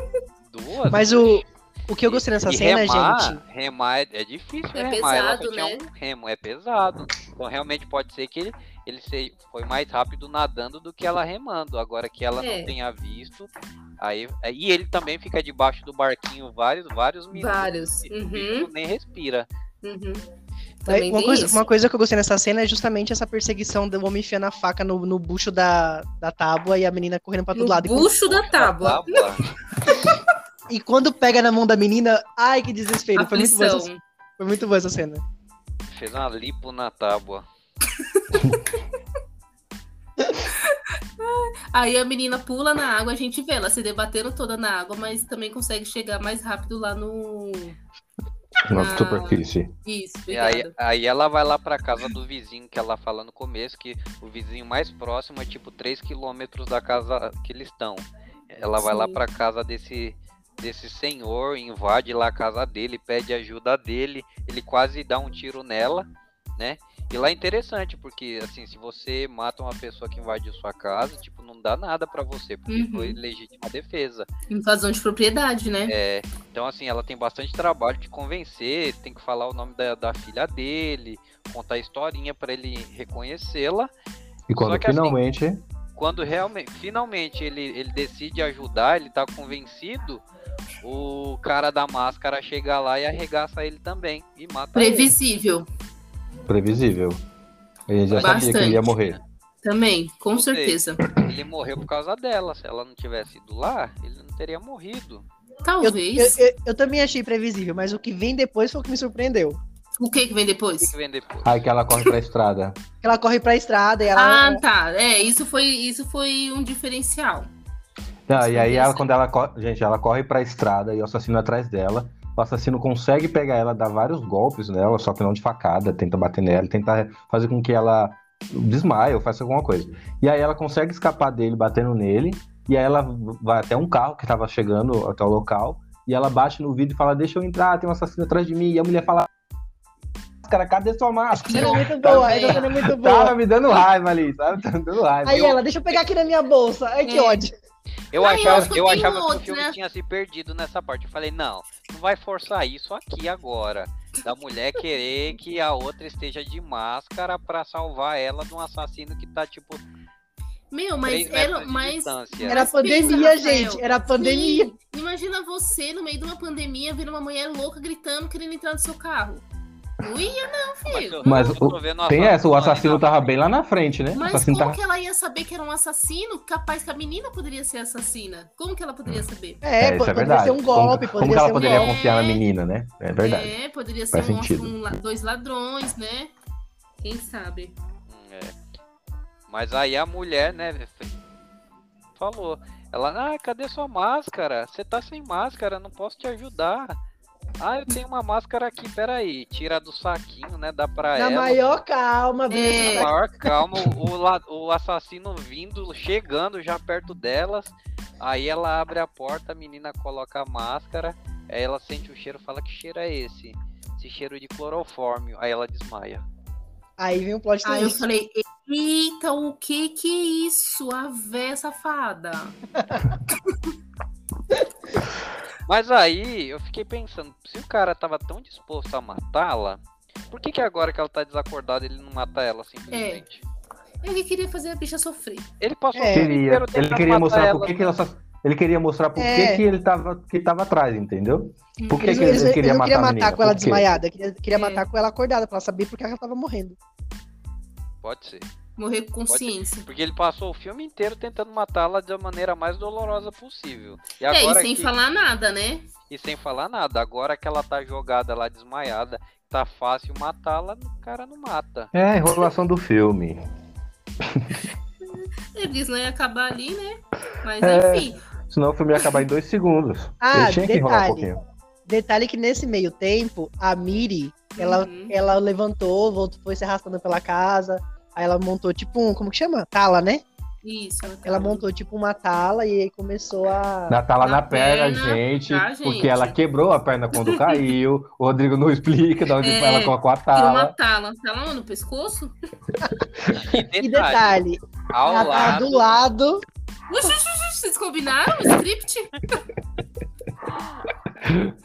Duas. Mas o, o que eu gostei nessa E cena, remar, gente. Remar é, é difícil É remar. Ela só pesado, tinha né? um remo, é pesado. Então realmente pode ser que ele, ele se- foi mais rápido nadando do que ela remando. Agora que ela É. não tenha visto. Aí, e ele também fica debaixo do barquinho vários, vários minutos. Vários. E o Uhum, nem respira. uhum. Também uma, coisa, isso. uma coisa que eu gostei nessa cena é justamente essa perseguição do homem enfiando a faca no, no bucho da, da tábua e a menina correndo pra todo No lado. Bucho da tábua. Tábua. E quando pega na mão da menina, ai que desespero. Foi muito, boa essa, foi muito boa essa cena. Fez uma lipo na tábua. Aí a menina pula na água, a gente vê ela se debatendo toda na água, mas também consegue chegar mais rápido lá no. Na superfície. Isso, E aí, aí ela vai lá pra casa do vizinho, que ela fala no começo, que o vizinho mais próximo é tipo 3 quilômetros da casa que eles estão. Ela vai lá Sim. pra casa desse, desse senhor, invade lá a casa dele, pede ajuda dele, ele quase dá um tiro nela, né? E lá é interessante, porque assim, se você mata uma pessoa que invadiu sua casa, tipo, não dá nada pra você, porque Uhum. foi legítima defesa. Invasão de propriedade, né? É, então, assim, ela tem bastante trabalho de convencer, tem que falar o nome da, da filha dele, contar a historinha pra ele reconhecê-la. E quando que assim, finalmente. Quando realmente, finalmente ele, ele decide ajudar, ele tá convencido, o cara da máscara chega lá e arregaça ele também e mata ele. Previsível. Previsível. Ele já sabia que ele ia Bastante. morrer. Também, com Não sei. certeza. Ele morreu por causa dela. Se ela não tivesse ido lá, ele não teria morrido. Eu, Talvez. eu, eu- eu também achei previsível, mas o que vem depois foi o que me surpreendeu. O que que vem O que, depois? que vem depois? Aí que ela corre pra estrada. Ela corre pra estrada e ela. Ah, tá. É, isso foi, isso foi um diferencial. Não, Isso e aí ela, quando ela corre, gente, ela corre pra estrada e o assassino atrás dela. O assassino consegue pegar ela, dá vários golpes nela, só que não de facada, tenta bater nela, tenta fazer com que ela desmaie ou faça alguma coisa. E aí ela consegue escapar dele batendo nele, e aí ela vai até um carro que tava chegando até o local, e ela bate no vidro e fala: Deixa eu entrar, tem um assassino atrás de mim. E a mulher fala: Máscara, cadê sua máscara? Essa cena é muito boa, essa cena é muito Tava boa. me dando raiva ali, sabe? Tava me dando raiva. Aí ela, deixa eu pegar aqui na minha bolsa. Ai, que É. ódio. Eu Não, eu achava, eu tem achava que o filme tinha se perdido nessa parte. Eu falei, não, não vai forçar isso aqui agora. Da mulher querer que a outra esteja de máscara pra salvar ela de um assassino que tá, tipo, Meu, mas 3 metros era distância. Era Mas pandemia, pensa, gente. Era pandemia. Sim, Imagina você no meio de uma pandemia vendo uma mulher louca gritando, querendo entrar no seu carro. Não ia, não, Mas filho. Mas tô o- vendo Tem essa, o assassino tava bem lá na frente, né? Mas como tava... que ela ia saber que era um assassino? Capaz que a menina poderia ser assassina. Como que ela poderia saber? É, É, isso é poderia ser um golpe, como, como poderia que ela ser um poderia golpe. confiar na menina, né? É verdade. É, poderia ser Faz um, um dois ladrões, né? Quem sabe? Hum, é. Mas aí a mulher, né, falou. Ela, ah, cadê sua máscara? Você tá sem máscara, não posso te ajudar. Ah, eu tenho uma máscara aqui, peraí. Tira do saquinho, né? Dá pra Na ela. maior calma, É. velho. Com maior calma, o, la- o assassino vindo, chegando já perto delas. Aí ela abre a porta, a menina coloca a máscara. Aí ela sente o cheiro fala: Que cheiro é esse? Esse cheiro de clorofórmio. Aí ela desmaia. Aí vem o plot Aí eu twist. falei, eita, o que que é isso? A véia safada. Mas aí eu fiquei pensando: se o cara tava tão disposto a matá-la, por que, que agora que ela tá desacordada ele não mata ela simplesmente? Ele queria fazer a bicha sofrer. Ele passou É. o Queria. Ele queria mostrar ela. por que, que ele assass- Ele queria mostrar por É. que, ele tava, que tava atrás, entendeu? Por que, Eles, que ele, ele ele queria matar queria matar menina? com ela desmaiada, queria, queria É. matar com ela acordada, pra ela saber porque ela tava morrendo. Pode ser. Morrer com consciência. Porque ele passou o filme inteiro tentando matá-la da maneira mais dolorosa possível. E É, e agora sem que- falar nada, né? E sem falar nada. Agora que ela tá jogada lá desmaiada, tá fácil matá-la, o cara não mata. É, a enrolação do filme. Ele disse não ia acabar ali, né? Mas É. enfim. Senão o filme ia acabar em dois segundos. Ah, ele tinha que enrolar um detalhe. pouquinho. Detalhe que nesse meio tempo, a Miri, ela, Uhum. ela levantou, voltou, foi se arrastando pela casa. Aí ela montou tipo um, como que chama? Tala, né? Isso. Ela, Ela montou tipo uma tala e aí começou a. Na, lá Na na perna, perna, gente, tá, gente? porque ela quebrou a perna quando caiu. o Rodrigo não explica de onde É, ela colocou a Tirou uma tala. tala. Tala no pescoço? E E detalhe, ao lado, do lado. Uxi, uxi, uxi, Vocês combinaram o script?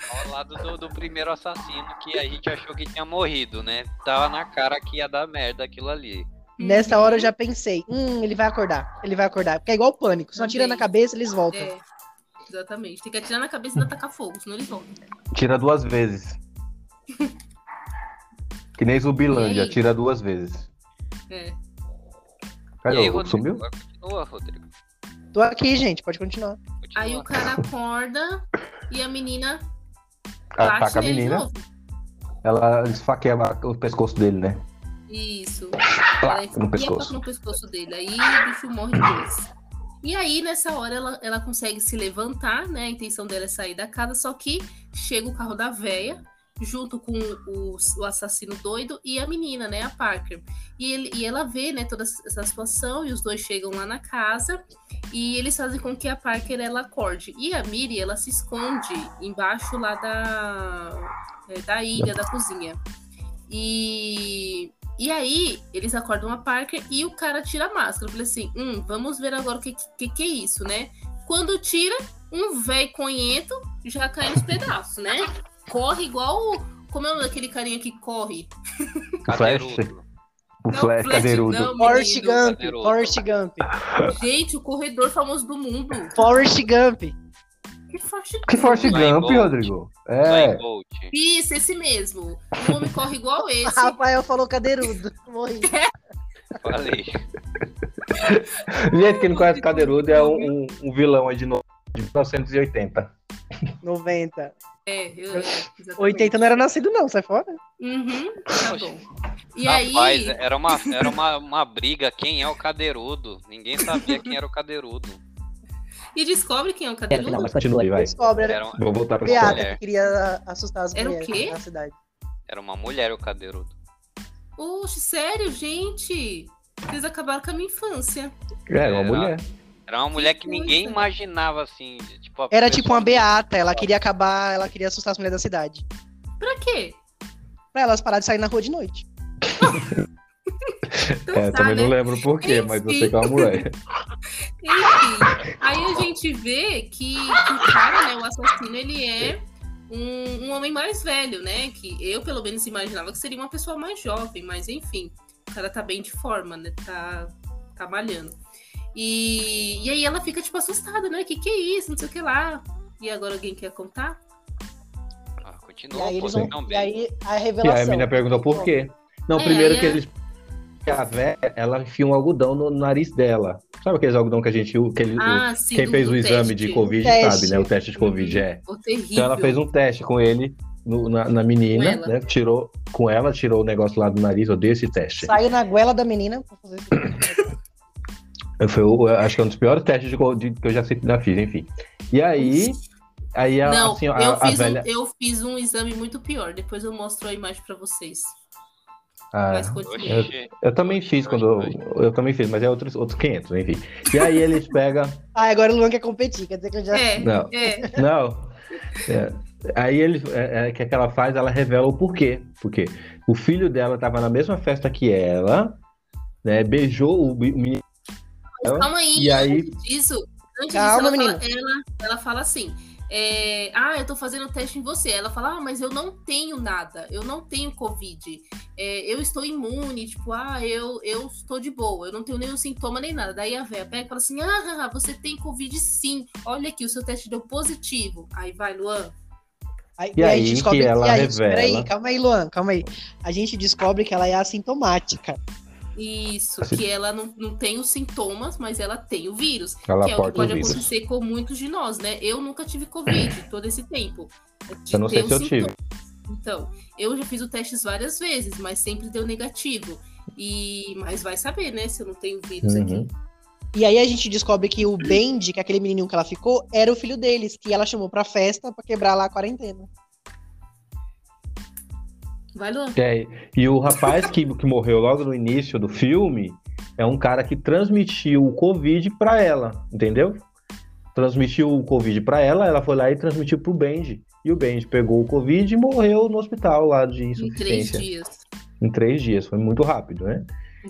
ao lado do, do primeiro assassino que a gente achou que tinha morrido, né? Tava na cara que ia dar merda aquilo ali. Nessa hora eu já pensei, hum, ele vai acordar, ele vai acordar. Porque é igual o pânico, só tira na Também. cabeça eles voltam. É, exatamente. Tem que atirar na cabeça e ainda tacar fogo, senão eles voltam. Tira duas vezes. Que nem Zumbilândia, aí? atira duas vezes. É. Cadê? Aí, o- Rodrigo? Sumiu? Continua, Rodrigo. Tô aqui, gente, pode continuar. Continua. Aí o cara acorda e a menina Ataca bate a nele de menina, ela esfaqueia o pescoço dele, né? Isso. Ela no enfia a pescoço. no pescoço dele. Aí o bicho morre depois. E aí, nessa hora, ela, ela consegue se levantar, né? A intenção dela é sair da casa, só que chega o carro da véia, junto com o, o assassino doido e a menina, né? A Parker. E, ele, e ela vê, né, toda essa situação, e os dois chegam lá na casa, e eles fazem com que a Parker ela acorde. E a Miri, ela se esconde embaixo lá da, é, da ilha, da cozinha. E, e aí, eles acordam a Parker e o cara tira a máscara. Eu falei assim: hum, vamos ver agora o que, que, que é isso, né? Quando tira, um velho conhento já cai nos pedaços, né? Corre igual. o- Como é o nome daquele carinha que corre? Flash. Cadeirudo. O Não, Flash, cadeirudo. não. Forrest Gump. Forrest Gump, Gente, o corredor famoso do mundo. Forrest Gump. Que Forrest Que Forte Gump, Bolt. Rodrigo. É. Isso, esse mesmo. O homem corre igual esse. Rafael falou cadeirudo. Morri. Falei. Gente, quem não conhece Cadeirudo é um, um- vilão aí de no- de 1980. 90. É, eu, é, exatamente. 80 não era nascido, não, sai fora. Uhum, tá bom. E Rapaz, aí, era, uma, era uma, uma briga. Quem é o cadeirudo? Ninguém sabia quem era o cadeirudo. E descobre quem é o Não, cadeirudo. mas continua aí, vai. Descobre, era Era, um- Vou voltar pra Beata história. que queria assustar as Era o mulheres quê? na cidade. era uma mulher o cadeirudo. Oxe, sério, gente? Vocês acabaram com a minha infância. É, Era uma mulher. Era uma mulher que ninguém imaginava assim. Tipo, Era pessoa- tipo uma beata, ela queria acabar, ela queria assustar as mulheres da cidade. Pra quê? Pra elas parar de sair na rua de noite. Então É, tá, também né? não lembro por quê, mas eu sei que é uma mulher. Enfim, aí a gente vê que, que o cara, né, o assassino, ele é um, um homem mais velho, né? Que eu, pelo menos, imaginava que seria uma pessoa mais jovem, mas enfim, o cara tá bem de forma, né? Tá, tá malhando. E, e aí ela fica, tipo, assustada, né? Que que é isso? Não sei o que lá. E agora alguém quer contar? Ah, E continua, aí, pô, eles vão, não e bem. aí a E revelação. aí a menina perguntou por quê. Não, É, primeiro aí que eles. A véia, ela enfia um algodão no nariz dela. Sabe aqueles algodão que a gente. Que ele, Ah, sim. quem fez o exame teste. de Covid Teste. sabe, né? O teste de Covid, é. Pô, terrível. Então ela fez um teste com ele, no- na, na menina, né? Tirou com ela, tirou o negócio lá do nariz, eu dei esse teste. Saiu na goela da menina pra fazer isso. Foi, o- eu acho que é um dos piores testes de, de- que eu já, sei- já fiz, enfim. E aí, aí a, Não, assim, eu, a, a fiz velha. um, eu fiz um exame muito pior. Depois eu mostro a imagem pra vocês. Ah. Oxi, eu também fiz quando. Eu, eu também fiz, mas é outros, outros 500, enfim. E aí eles pegam. Ah, agora o Luan quer competir, quer dizer que eu já. É, Não. é. Não. É. Aí ele, é, é, que que ela faz? Ela revela o porquê. Porque o filho dela estava na mesma festa que ela, né? Beijou o, o menino. Calma aí, E aí- antes disso, antes Calma, disso, ela, menina. fala, ela, ela fala assim: é, Ah, eu tô fazendo teste em você. Ela fala: Ah, mas eu não tenho nada, eu não tenho Covid, é, eu estou imune, tipo, ah, eu, eu estou de boa, eu não tenho nenhum sintoma nem nada. Daí a véia pega e fala assim: Ah, você tem Covid sim, olha aqui, o seu teste deu positivo. Aí vai, Luan. Aí, E a aí gente descobre que ela e aí, revela- Peraí, calma aí, Luan, calma aí. A gente descobre que ela é assintomática. Isso, Assim. que ela não, não tem os sintomas, mas ela tem o vírus. Ela que é o que o pode vírus. acontecer com muitos de nós, né? Eu nunca tive Covid todo esse tempo. Eu não sei se eu tive. Então, eu já fiz o teste várias vezes, mas sempre deu negativo. E mas vai saber, né? Se eu não tenho vírus Uhum. aqui. E aí a gente descobre que o Bendy, que é aquele menininho que ela ficou, era o filho deles, que ela chamou pra festa pra quebrar lá a quarentena. Vai, Luan. É, e o rapaz que, que morreu logo no início do filme é um cara que transmitiu o Covid pra ela, entendeu? Transmitiu o Covid pra ela, ela foi lá e transmitiu pro Benji. E o Benji pegou o Covid e morreu no hospital lá de Em três insuficiência. dias. Em três dias, foi muito rápido, né?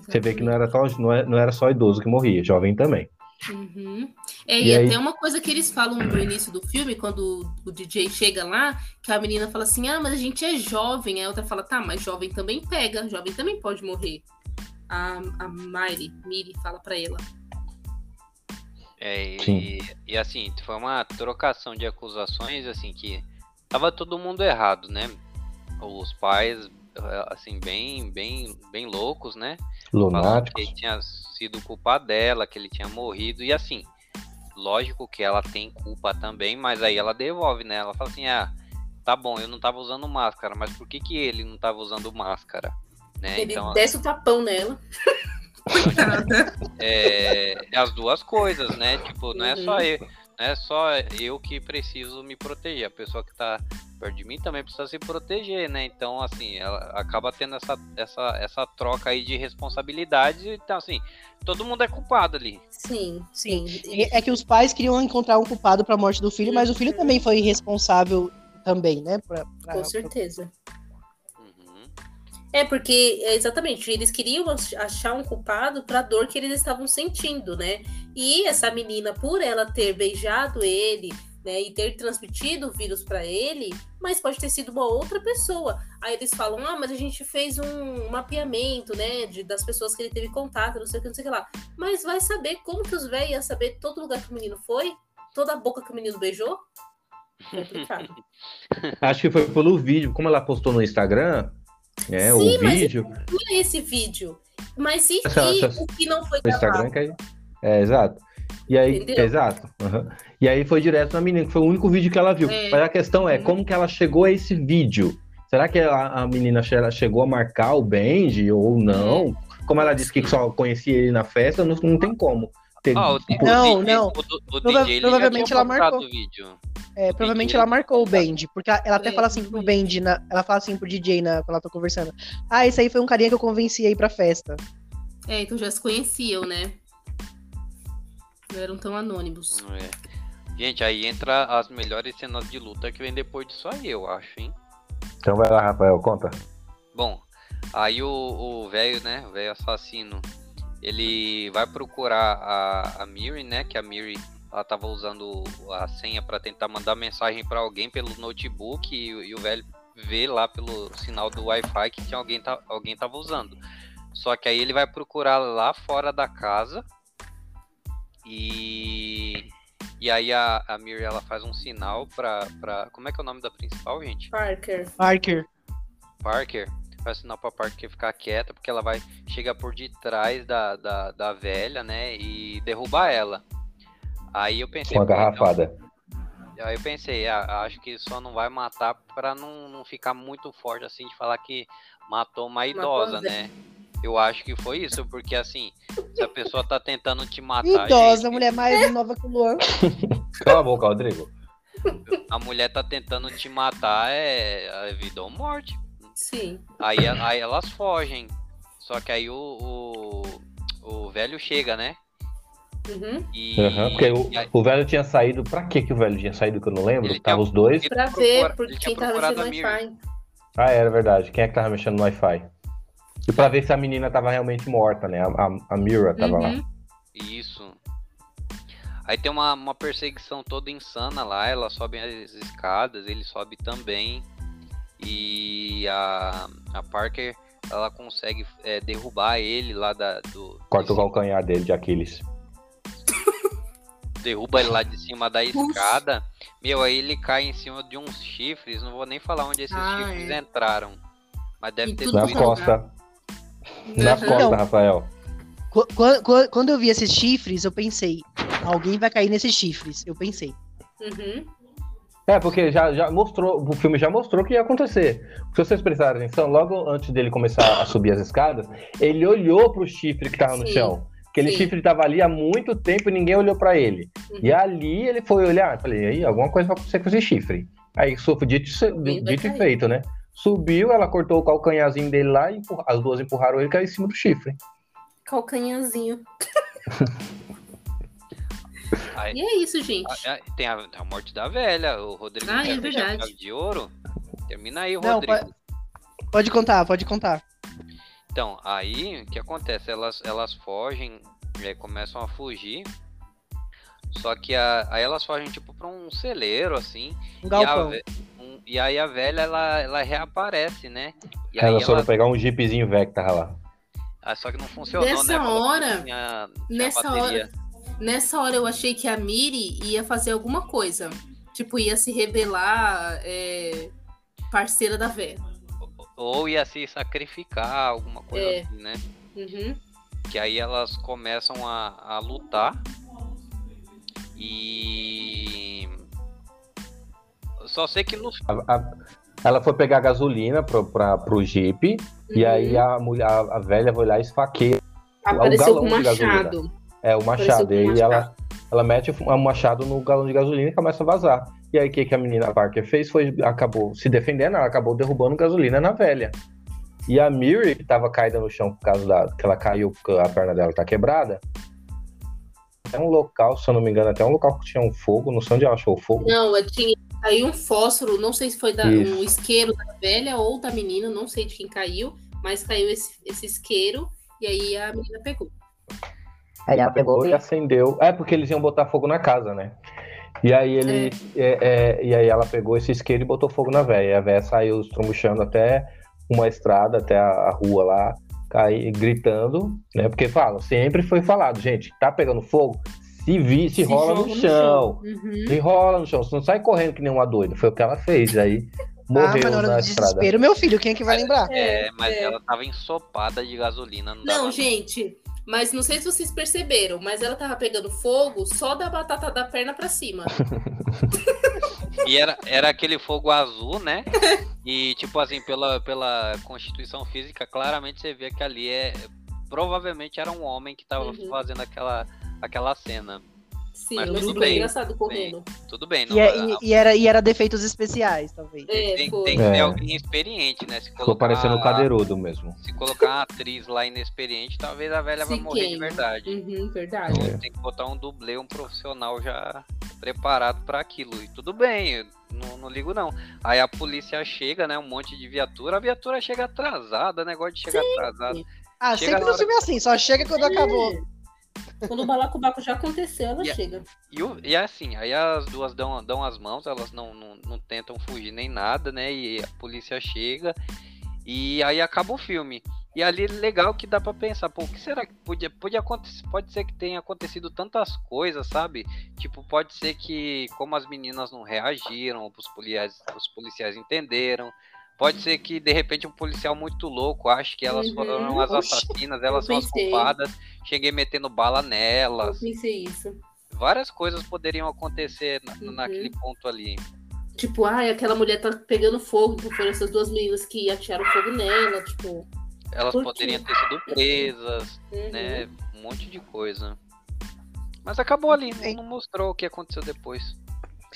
Você vê que não era, só, é- não era só idoso que morria, jovem também. Uhum. É, E e, aí- até uma coisa que eles falam no início do filme, quando o DJ chega lá, que a menina fala assim: Ah, mas a gente é jovem. Aí a outra fala: Tá, mas jovem também pega, jovem também pode morrer. A, a Miri, Miri fala pra ela. É, e, e assim, foi uma trocação de acusações, assim, que tava todo mundo errado, né? Os pais eh, assim, bem, bem, bem loucos, né? Que Lunáticos. ele tinha sido culpa dela, que ele tinha morrido, e assim, lógico que ela tem culpa também, mas aí ela devolve, né? Ela fala assim, ah, tá bom, eu não tava usando máscara, mas por que que ele não tava usando máscara? Né? Ele Então, desce o tapão nela. é, é as duas coisas, né? Tipo, não é só Uhum. eu, não é só eu que preciso me proteger, a pessoa que tá perto de mim também precisa se proteger, né? Então, assim, ela acaba tendo essa, essa, essa troca aí de responsabilidade, então, assim, todo mundo é culpado ali. Sim, sim. É que os pais queriam encontrar um culpado pra morte do filho, mas o filho também foi responsável também, né? Pra, pra- Com certeza. Uhum. É, porque, é, exatamente, eles queriam ach- achar um culpado pra dor que eles estavam sentindo, né? E essa menina, por ela ter beijado ele, né, e ter transmitido o vírus pra ele, mas pode ter sido uma outra pessoa. Aí eles falam, ah, mas a gente fez um mapeamento, né, de, das pessoas que ele teve contato, não sei o que, não sei o que lá. Mas vai saber como que os velhos iam saber todo lugar que o menino foi? Toda a boca que o menino beijou? Complicado. Acho que foi pelo vídeo, como ela postou no Instagram, né? Sim, o mas- vídeo. Olha esse vídeo. Mas e, Essa- essa- o que não foi no Instagram gravado? que aí. É, exato. E aí, Entendeu? exato. aham. E aí foi direto na menina, que foi o único vídeo que ela viu. É. Mas a questão é, Uhum. como que ela chegou a esse vídeo? Será que a, a menina chegou a marcar o Benji ou não? Como ela disse que só conhecia ele na festa, não, não tem como. Ter- Ó, o, tipo, Não, DJ, não. O, o DJ, ele provavelmente ela marcou. o vídeo. É, provavelmente DJ. ela marcou o Bendy, porque ela ela até É, fala assim pro. Bendy, na, ela fala assim pro DJ na, quando ela tá conversando. Ah, esse aí foi um carinha que eu convenci a ir pra festa. É, então já se conheciam, né? Não eram tão anônimos. É. Gente, aí entra as melhores cenas de luta que vem depois disso aí, eu acho, hein? Então vai lá, Rafael, conta. Bom, aí o o velho, né, o velho assassino, ele vai procurar a, a Miri, né, que a Miri, ela tava usando a senha pra tentar mandar mensagem pra alguém pelo notebook e, o- e o velho vê lá pelo sinal do Wi-Fi que tinha alguém, tá, alguém tava usando. Só que aí ele vai procurar lá fora da casa e... E aí a, a Miri, ela faz um sinal pra, pra... Como é que é o nome da principal, gente? Parker. Parker. Parker faz sinal pra Parker ficar quieta, porque ela vai chegar por detrás da, da, da velha, né? E derrubar ela. Aí eu pensei. Com a pô, então- garrafada. aí eu pensei, ah, acho que só não vai matar pra não, não ficar muito forte assim de falar que matou uma idosa, a velha. né? Eu acho que foi isso, porque assim, se a pessoa tá tentando te matar. Idosa, gente, mulher mais nova que o Luan. Cala a boca, Rodrigo. A mulher tá tentando te matar, é, é vida ou morte. Sim. Aí, aí elas fogem. Só que aí o, o, o velho chega, né? Uhum. E, Aham, porque o, aí- o velho tinha saído. Pra que que o velho tinha saído que eu não lembro? Ele Tava os dois. Pra ver porque quem tava mexendo a no. Wi-Fi. Ah, era verdade. Quem é que tava mexendo no Wi-Fi? E pra ver se a menina tava realmente morta, né? A, a, a Mira tava lá. Uhum. Isso. Aí tem uma, uma perseguição toda insana lá, ela sobe as escadas, ele sobe também. E a, a Parker, ela consegue é, derrubar ele lá da, do. Corta o calcanhar dele de Aquiles. derruba ele lá de cima da escada. Meu, aí ele cai em cima de uns chifres. Não vou nem falar onde esses Ah, chifres é. entraram. Mas deve Em ter doído. lugar. costas. Nas Uhum. Rafael. Qu- qu- qu- Quando eu vi esses chifres, eu pensei, alguém vai cair nesses chifres. Eu pensei. Uhum. É, porque já, já mostrou, o filme já mostrou o que ia acontecer. Se vocês prestarem atenção, logo antes dele começar a subir as escadas, ele olhou pro chifre que tava no Sim, chão. Aquele sim. chifre tava ali há muito tempo e ninguém olhou pra ele. Uhum. E ali ele foi olhar, falei, aí alguma coisa vai acontecer com esse chifre. Aí sofro dito, dito e feito, né? Subiu, ela cortou o calcanharzinho dele lá e empurra- as duas empurraram ele e caiu em cima do chifre. Calcanhazinho. Aí- E é isso, gente. a- a- tem a, a morte da velha, o Rodrigo Ah, é verdade. de ouro. Termina aí, Não, Rodrigo. Pode contar, pode contar. Então, aí o que acontece? Elas, elas fogem, é, começam a fugir. Só que a- aí elas fogem tipo pra um celeiro, assim. Um E, a galpão. ve- um- e aí a velha ela, ela reaparece, né? E Elas foram ela, pegar um jeepzinho velho que tava lá. ah, só que não funcionou, Nessa né? Falou que hora- tinha- tinha Nessa hora, nessa hora eu achei que a Miri ia fazer alguma coisa. Tipo, ia se revelar é, parceira da Vera. ou ia se sacrificar, alguma coisa É. assim, né? Uhum. Que aí elas começam a, a lutar. E. Só sei que no. A- a- ela foi pegar gasolina pro, pra, pro Jeep, e Uhum. aí a, mulher, a, a velha foi lá e esfaqueia Apareceu galão com de gasolina. machado. é, o machado. E aí machado. ela, ela mete o machado no galão de gasolina e começa a vazar. E aí o que, que a menina Parker fez foi acabou se defendendo, ela acabou derrubando gasolina na velha. E a Miri, que tava caída no chão por causa da que ela caiu, porque a perna dela tá quebrada. É um local, se eu não me engano, até um local que tinha um fogo, não sei onde ela achou o fogo. Não, eu tinha caiu um fósforo, não sei se foi da, Isso. um isqueiro da velha ou da menina, não sei de quem caiu, mas caiu esse, esse isqueiro e aí a menina pegou. Aí ela pegou e e acendeu. É porque eles iam botar fogo na casa, né? E aí ele. é, é, e aí ela pegou esse isqueiro e botou fogo na véia. E a véia saiu estrumuchando até uma estrada, até a, a rua lá, cair, gritando, né? Porque fala, sempre foi falado, gente, tá pegando fogo, se vi, se, rola joga no chão. Uhum. Se rola no chão, você não sai correndo que nem uma doida. Foi o que ela fez. Aí Ah, morreu mas na hora do estrada. desespero, meu filho, quem é que vai lembrar? É, mas é. ela tava ensopada de gasolina. Não, Não, gente, mas não sei se vocês perceberam, mas ela tava pegando fogo só da batata da perna pra cima. E era, era aquele fogo azul, né? E, tipo assim, pela, pela constituição física, claramente você vê que ali é. Provavelmente era um homem que tava Uhum. fazendo aquela, aquela cena. Sim, Mas mas tudo ficou bem, engraçado correndo. Tudo bem, não E, é- a- e- e era, e era defeitos especiais, talvez. É, tem, tem que ter É. alguém experiente, né? Se Ficou colocar, parecendo cadeirudo mesmo. Se colocar uma atriz lá inexperiente, talvez a velha vai Se morrer de queima. verdade. Uhum, verdade. É. Tem que botar um dublê, um profissional já preparado pra aquilo. E tudo bem, não, não ligo não. Aí a polícia chega, né? Um monte de viatura. A viatura chega atrasada, negócio de chegar atrasado. Ah, Chega sempre no filme é assim, só chega quando acabou. Quando o balacobaco já aconteceu, ela E a- chega. E, e assim, aí as duas dão, dão as mãos, elas não, não, não tentam fugir nem nada, né? E a polícia chega. E aí acaba o filme. E ali legal que dá pra pensar, pô, o que será que podia, podia acontecer? Pode ser que tenha acontecido tantas coisas, sabe? Tipo, pode ser que como as meninas não reagiram, os policiais, os policiais entenderam. Pode ser que de repente um policial muito louco ache que elas Uhum. foram as assassinas, elas são as culpadas. Cheguei metendo bala Eu nelas pensei isso. várias coisas poderiam acontecer na- Uhum. naquele ponto ali. Tipo, ai, aquela mulher tá pegando fogo, que foram essas duas meninas que atiraram fogo nela, tipo. Elas poderiam ter sido presas, uhum. né? Um monte de coisa. Mas acabou ali, não mostrou o que aconteceu depois.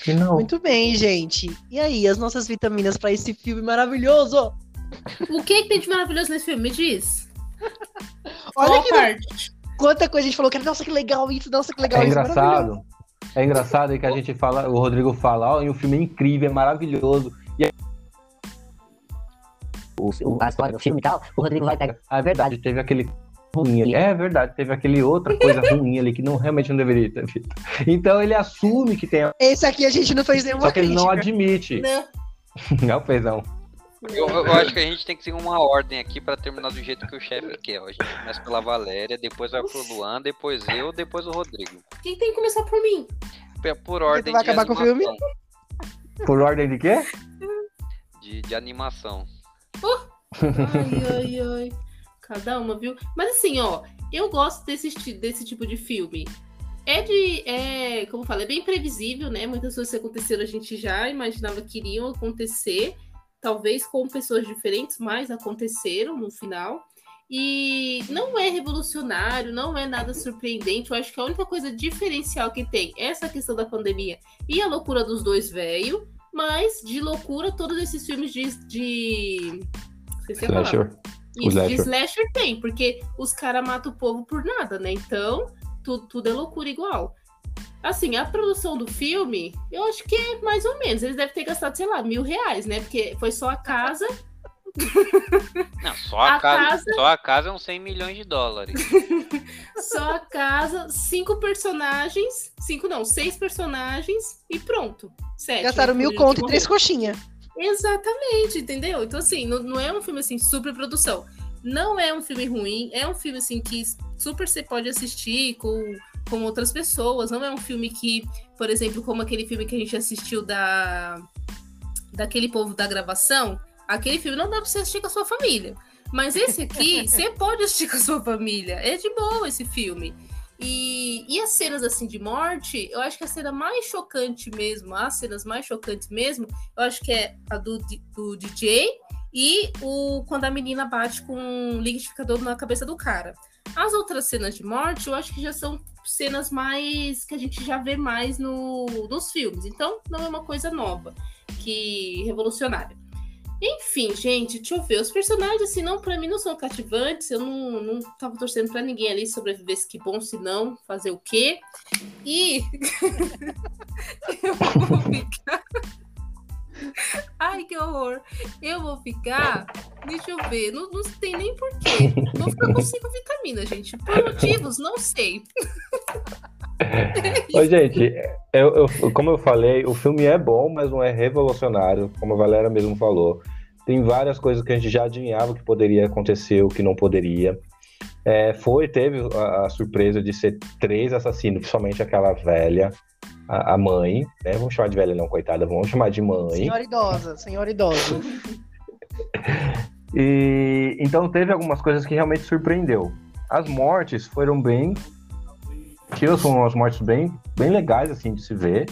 Final. Muito bem, gente. E aí, as nossas vitaminas pra esse filme maravilhoso? O que, que tem de maravilhoso nesse filme? Me diz. Olha Qual que parte? quanta coisa a gente falou que nossa, que legal isso, nossa, que legal É isso. engraçado. É engraçado que a gente fala, o Rodrigo fala, ó, e o filme é incrível, é maravilhoso. o, o- a história do filme e tal, o Rodrigo vai pegar. É verdade, teve aquele ruim ali. É verdade, teve aquele outra coisa ruim ali que não realmente não deveria ter feito. Então ele assume que tem, Esse aqui a gente não fez nenhuma só que ele não crítica. admite. Não. Não fez não. Eu, eu acho que a gente tem que seguir uma ordem aqui pra terminar do jeito que o chefe quer. ó. A gente começa pela Valéria, depois vai pro Luan, depois eu, depois o Rodrigo. Quem tem que começar por mim? Por- Por ordem vai de acabar com o filme? animação. Por ordem de quê? De, de animação. Ai, ai, ai. Cada uma, viu? Mas assim, ó, eu gosto desse, desse tipo de filme. É de. É, como eu falo, é bem previsível, né? Muitas coisas que aconteceram a gente já imaginava que iriam acontecer. Talvez com pessoas diferentes, mas aconteceram no final. E não é revolucionário, não é nada surpreendente. Eu acho que a única coisa diferencial que tem é essa questão da pandemia e a loucura dos dois velhos. Mas de loucura, todos esses filmes de. de... Esqueci a palavra. Slasher. De slasher. slasher tem, porque os caras matam o povo por nada, né? Então, tudo, tudo é loucura igual. Assim, a produção do filme, eu acho que é mais ou menos. Eles devem ter gastado, sei lá, mil reais, né? Porque foi só a casa. Não, só a, A casa, casa- só a casa é uns 100 milhões de dólares. Só a casa, cinco personagens. Cinco não, seis personagens e pronto. Sete. Gastaram né? mil conto e três coxinhas. Exatamente, entendeu? Então, assim, não, não é um filme assim, super produção. Não é um filme ruim, é um filme assim que super você pode assistir com, com outras pessoas. Não é um filme que, por exemplo, como aquele filme que a gente assistiu da daquele povo da gravação, Aquele filme não dá pra você assistir com a sua família. Mas esse aqui, você pode assistir com a sua família. É de boa esse filme. E, e as cenas assim de morte, eu acho que a cena mais chocante mesmo, as cenas mais chocantes mesmo, eu acho que é a do, do DJ e o quando a menina bate com um liquidificador na cabeça do cara. As outras cenas de morte, eu acho que já são cenas mais que a gente já vê mais no, nos filmes. Então, não é uma coisa nova, que revolucionária. Enfim, gente, deixa eu ver. Os personagens, assim, não, pra mim não são cativantes. Eu não, não tava torcendo pra ninguém ali sobreviver, que bom, se não, fazer o quê? E eu vou ficar. Ai, que horror. Eu vou ficar. Deixa eu ver. Não, não tem nem porquê. Vou ficar com cinco vitaminas, gente. Por motivos, não sei. Ô, gente, eu, eu, como eu falei, o filme é bom, mas não é revolucionário, como a Valera mesmo falou. Tem várias coisas que a gente já adivinhava que poderia acontecer, o que não poderia. É, foi, teve a, a, surpresa de ser três assassinos, principalmente aquela velha, a, a, mãe, né? Vamos chamar de velha não, coitada, vamos chamar de mãe. Senhora idosa, senhora idosa. e então teve algumas coisas que realmente surpreendeu. As mortes foram bem que são umas mortes bem, bem legais, assim, de se ver.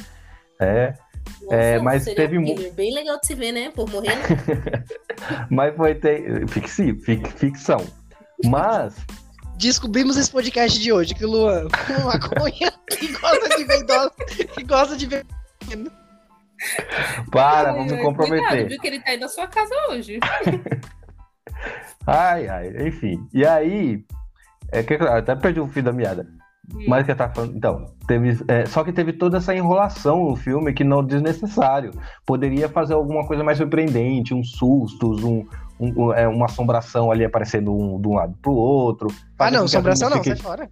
É, Nossa, é, mas teve um bem legal de se ver, né? Por morrer. mas foi ter... Fixi, ficção. Mas descobrimos esse podcast de hoje que o Luan uma maconha que gosta de ver idoso, que gosta de ver para, vamos me comprometer. Cuidado, viu que ele tá aí na sua casa hoje. ai, ai, enfim. E aí, é que até perdi o fio da meada. Mas que tá falando. Então, teve. É, só que teve toda essa enrolação no filme que não desnecessário. Poderia fazer alguma coisa mais surpreendente, uns sustos, um, um, é, uma assombração ali aparecendo um, de um lado pro outro. Ah, não, assombração não, fiquem, sai fora.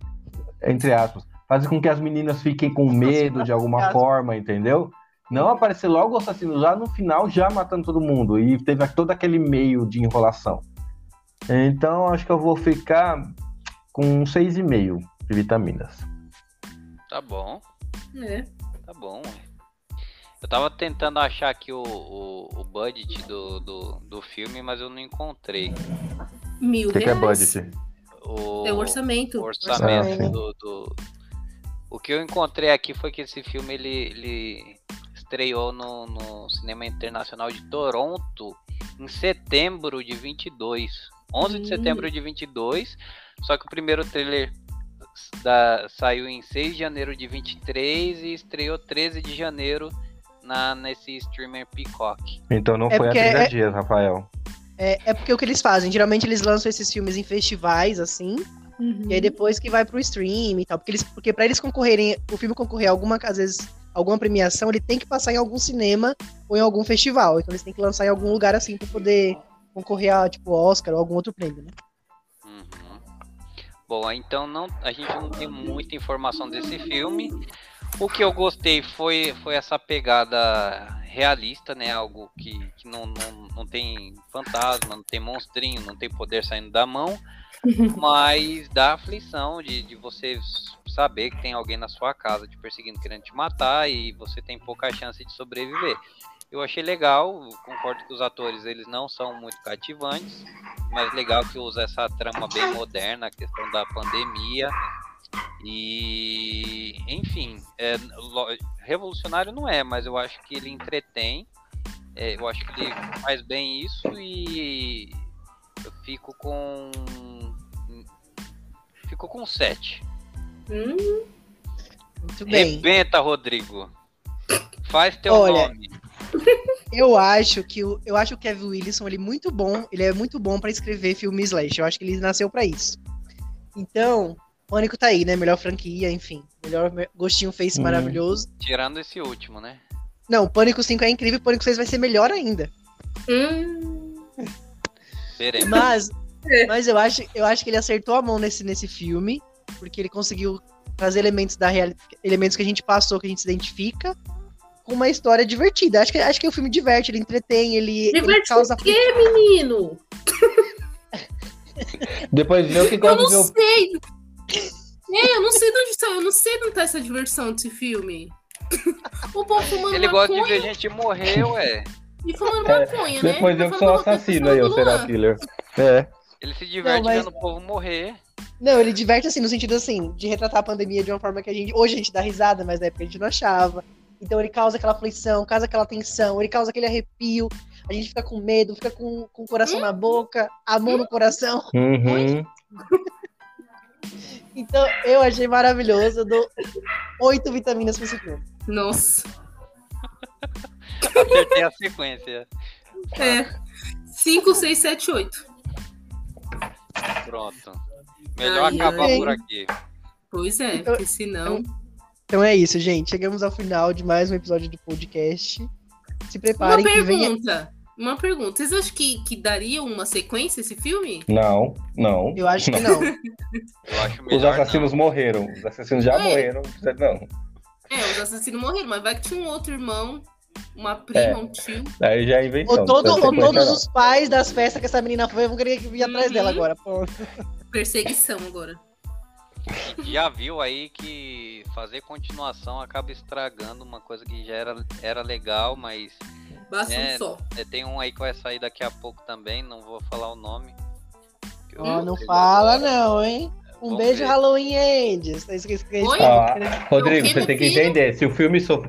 Entre aspas. Fazer com que as meninas fiquem com medo de alguma forma, entendeu? Não aparecer logo o assassino já no final, já matando todo mundo. E teve todo aquele meio de enrolação. Então, acho que eu vou ficar com um 6,5 de vitaminas. Tá bom. É. Tá bom. Eu tava tentando achar aqui o, o, o budget do, do, do, filme, mas eu não encontrei. Mil o que, reais. que é budget? O, é o orçamento. orçamento ah, do, do, O que eu encontrei aqui foi que esse filme ele, ele estreou no, no Cinema Internacional de Toronto em setembro de 22. 11 hum. de setembro de 22. Só que o primeiro trailer da, saiu em 6 de janeiro de 23 e estreou 13 de janeiro na, nesse streamer Peacock. Então não é foi a 30 é, dias, Rafael. É, é porque o que eles fazem? Geralmente eles lançam esses filmes em festivais, assim, uhum. e aí depois que vai pro stream e tal. Porque, eles, porque pra eles concorrerem, o filme concorrer a alguma, às vezes, alguma premiação, ele tem que passar em algum cinema ou em algum festival. Então eles têm que lançar em algum lugar assim pra poder concorrer a, tipo, Oscar ou algum outro prêmio, né? Bom, então não, a gente não tem muita informação desse filme. O que eu gostei foi, foi essa pegada realista, né? Algo que, que não, não, não tem fantasma, não tem monstrinho, não tem poder saindo da mão, mas dá aflição de, de você saber que tem alguém na sua casa te perseguindo, querendo te matar e você tem pouca chance de sobreviver. Eu achei legal, concordo que os atores eles não são muito cativantes, mas legal que usa essa trama bem moderna, a questão da pandemia. E, enfim, é, revolucionário não é, mas eu acho que ele entretém. É, eu acho que ele faz bem isso e eu fico com. Fico com 7. Hum, muito bem. Rebenta, Rodrigo. Faz teu Olha, nome. Eu acho que o, eu acho que o Kevin Wilson ele é muito bom, ele é muito bom para escrever filme slash. Eu acho que ele nasceu para isso. Então, Pânico tá aí, né? Melhor franquia, enfim. Melhor gostinho face hum. maravilhoso. Tirando esse último, né? Não, Pânico 5 é incrível, Pânico 6 vai ser melhor ainda. Hum. Mas, mas eu acho, eu acho que ele acertou a mão nesse, nesse filme, porque ele conseguiu trazer elementos da real, elementos que a gente passou, que a gente se identifica, com uma história divertida. Acho que, acho que o filme diverte, ele entretém, ele, diverte ele causa. O quê, menino? Depois vê o que Eu não sei. É, eu não sei de onde está, eu não sei de onde tá essa diversão desse filme. O povo fumando Ele gosta de ver gente morrer, ué. E fumando É, maconha, né? Depois Tá eu que sou assassino tá aí, será Luan. killer. É. Ele se diverte mas- vendo o povo morrer. Não, ele diverte assim, no sentido assim, de retratar a pandemia de uma forma que a gente. Hoje a gente dá risada, mas na época a gente não achava. Então ele causa aquela aflição, causa aquela tensão, ele causa aquele arrepio. A gente fica com medo, fica com, com o coração na boca, a mão no coração. Uhum. Então eu achei maravilhoso. Eu dou oito vitaminas pra esse filme. Nossa. Acertei a sequência. É. 5, 6, 7, 8. Pronto. Melhor Ai, acabar ai. por aqui. Pois é, Então- porque senão. Então é isso, gente. Chegamos ao final de mais um episódio do podcast. Se Uma preparem que vem. pergunta. Uma pergunta. Vocês acham que, que daria uma sequência esse filme? Não, não. Eu acho que não. Eu acho Os assassinos morreram. Os assassinos já É. morreram. não precisa- Não. É, os assassinos morreram, mas vai que tinha um outro irmão, uma prima, É. um tio. Aí já é invenção. Ou, todo, não ou todos os pais das festas que essa menina foi vão querer vir atrás Uhum. dela agora. Pô. Perseguição agora. Já viu aí que fazer continuação acaba estragando uma coisa que já era, era legal, mas Basta É. um só. é, tem um aí que vai sair daqui a pouco também, não vou falar o nome. Ó, não eu fala adoro. não, hein? Um Vamos beijo ver. Halloween Ends. É isso que? Ah, Rodrigo, você tem que entender. Se o filme so-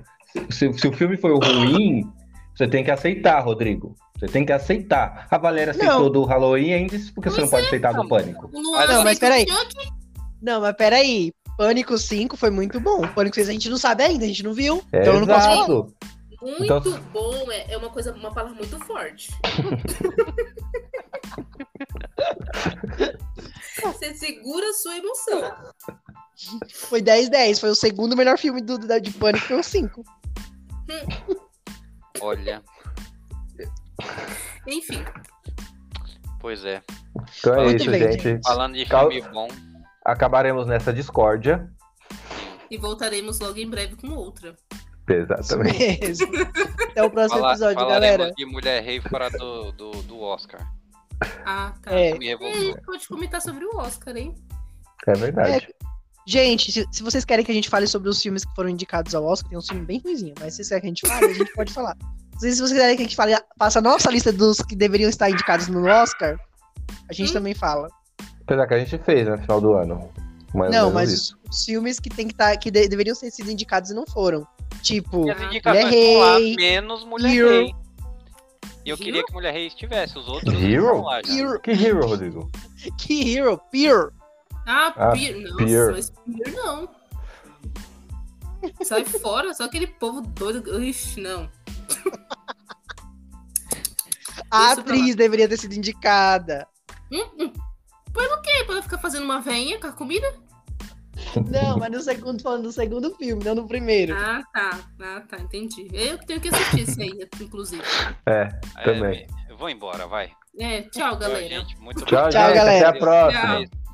se, se o filme foi ruim, você tem que aceitar, Rodrigo. Você tem que aceitar. A Valéria aceitou Não. do Halloween ainda, porque você não pode aceitar do Pânico. O Luan Mas- Não, mas peraí. Não, mas peraí. Pânico 5 foi muito bom. Pânico 6 a gente não sabe ainda, a gente não viu. então eu não posso falar. Exato. Muito Então- bom, é, é uma coisa, uma palavra muito forte. Você segura a sua emoção. Foi 10-10. Foi o segundo melhor filme do, do- de Pânico, foi o 5. Olha, Enfim, pois é. Então é Muito isso, bem, gente. Falando de Cal- filme bom, Acabaremos nessa discórdia. e voltaremos logo em breve com outra. Exatamente. mesmo. Até o próximo fala- episódio, galera. de Mulher Rei fora do, do, do Oscar. Ah, tá. É. Revoltou. pode comentar sobre o Oscar, hein? É verdade. Gente, se, se vocês querem que a gente fale sobre os filmes que foram indicados ao Oscar, tem um filme bem ruimzinho, mas se vocês querem que a gente fale, a gente pode falar. Se vocês querem que a gente fale, faça a nossa lista dos que deveriam estar indicados no Oscar, a gente Hum. também fala. Apesar que a gente fez no final do ano. Mais não, mas isso. os, filmes que, tem que, tá, que de- deveriam ter sido indicados e não foram. Tipo, Mulher Rei, menos Mulher Hero. Rei. E eu Hero? queria que Mulher Rei estivesse, os outros Hero? lá. Hero, Que hero, Rodrigo? que Hero, Pure. Ah, Ah, Pier. Nossa, Pier. mas Pier não. Sai fora, só aquele povo doido. Ixi, não. A Isso atriz deveria ter sido indicada. Hum, hum. Põe no quê? Pra ela ficar fazendo uma veinha com a comida? Não, mas no segundo, falando do segundo filme, não no primeiro. Ah, tá. Ah, tá, entendi. Eu que tenho que assistir isso aí, inclusive. É, É, também. eu vou embora, vai. É, tchau, Tchau, galera. gente. Muito Tchau, Tchau, gente. galera. Até a próxima. Tchau.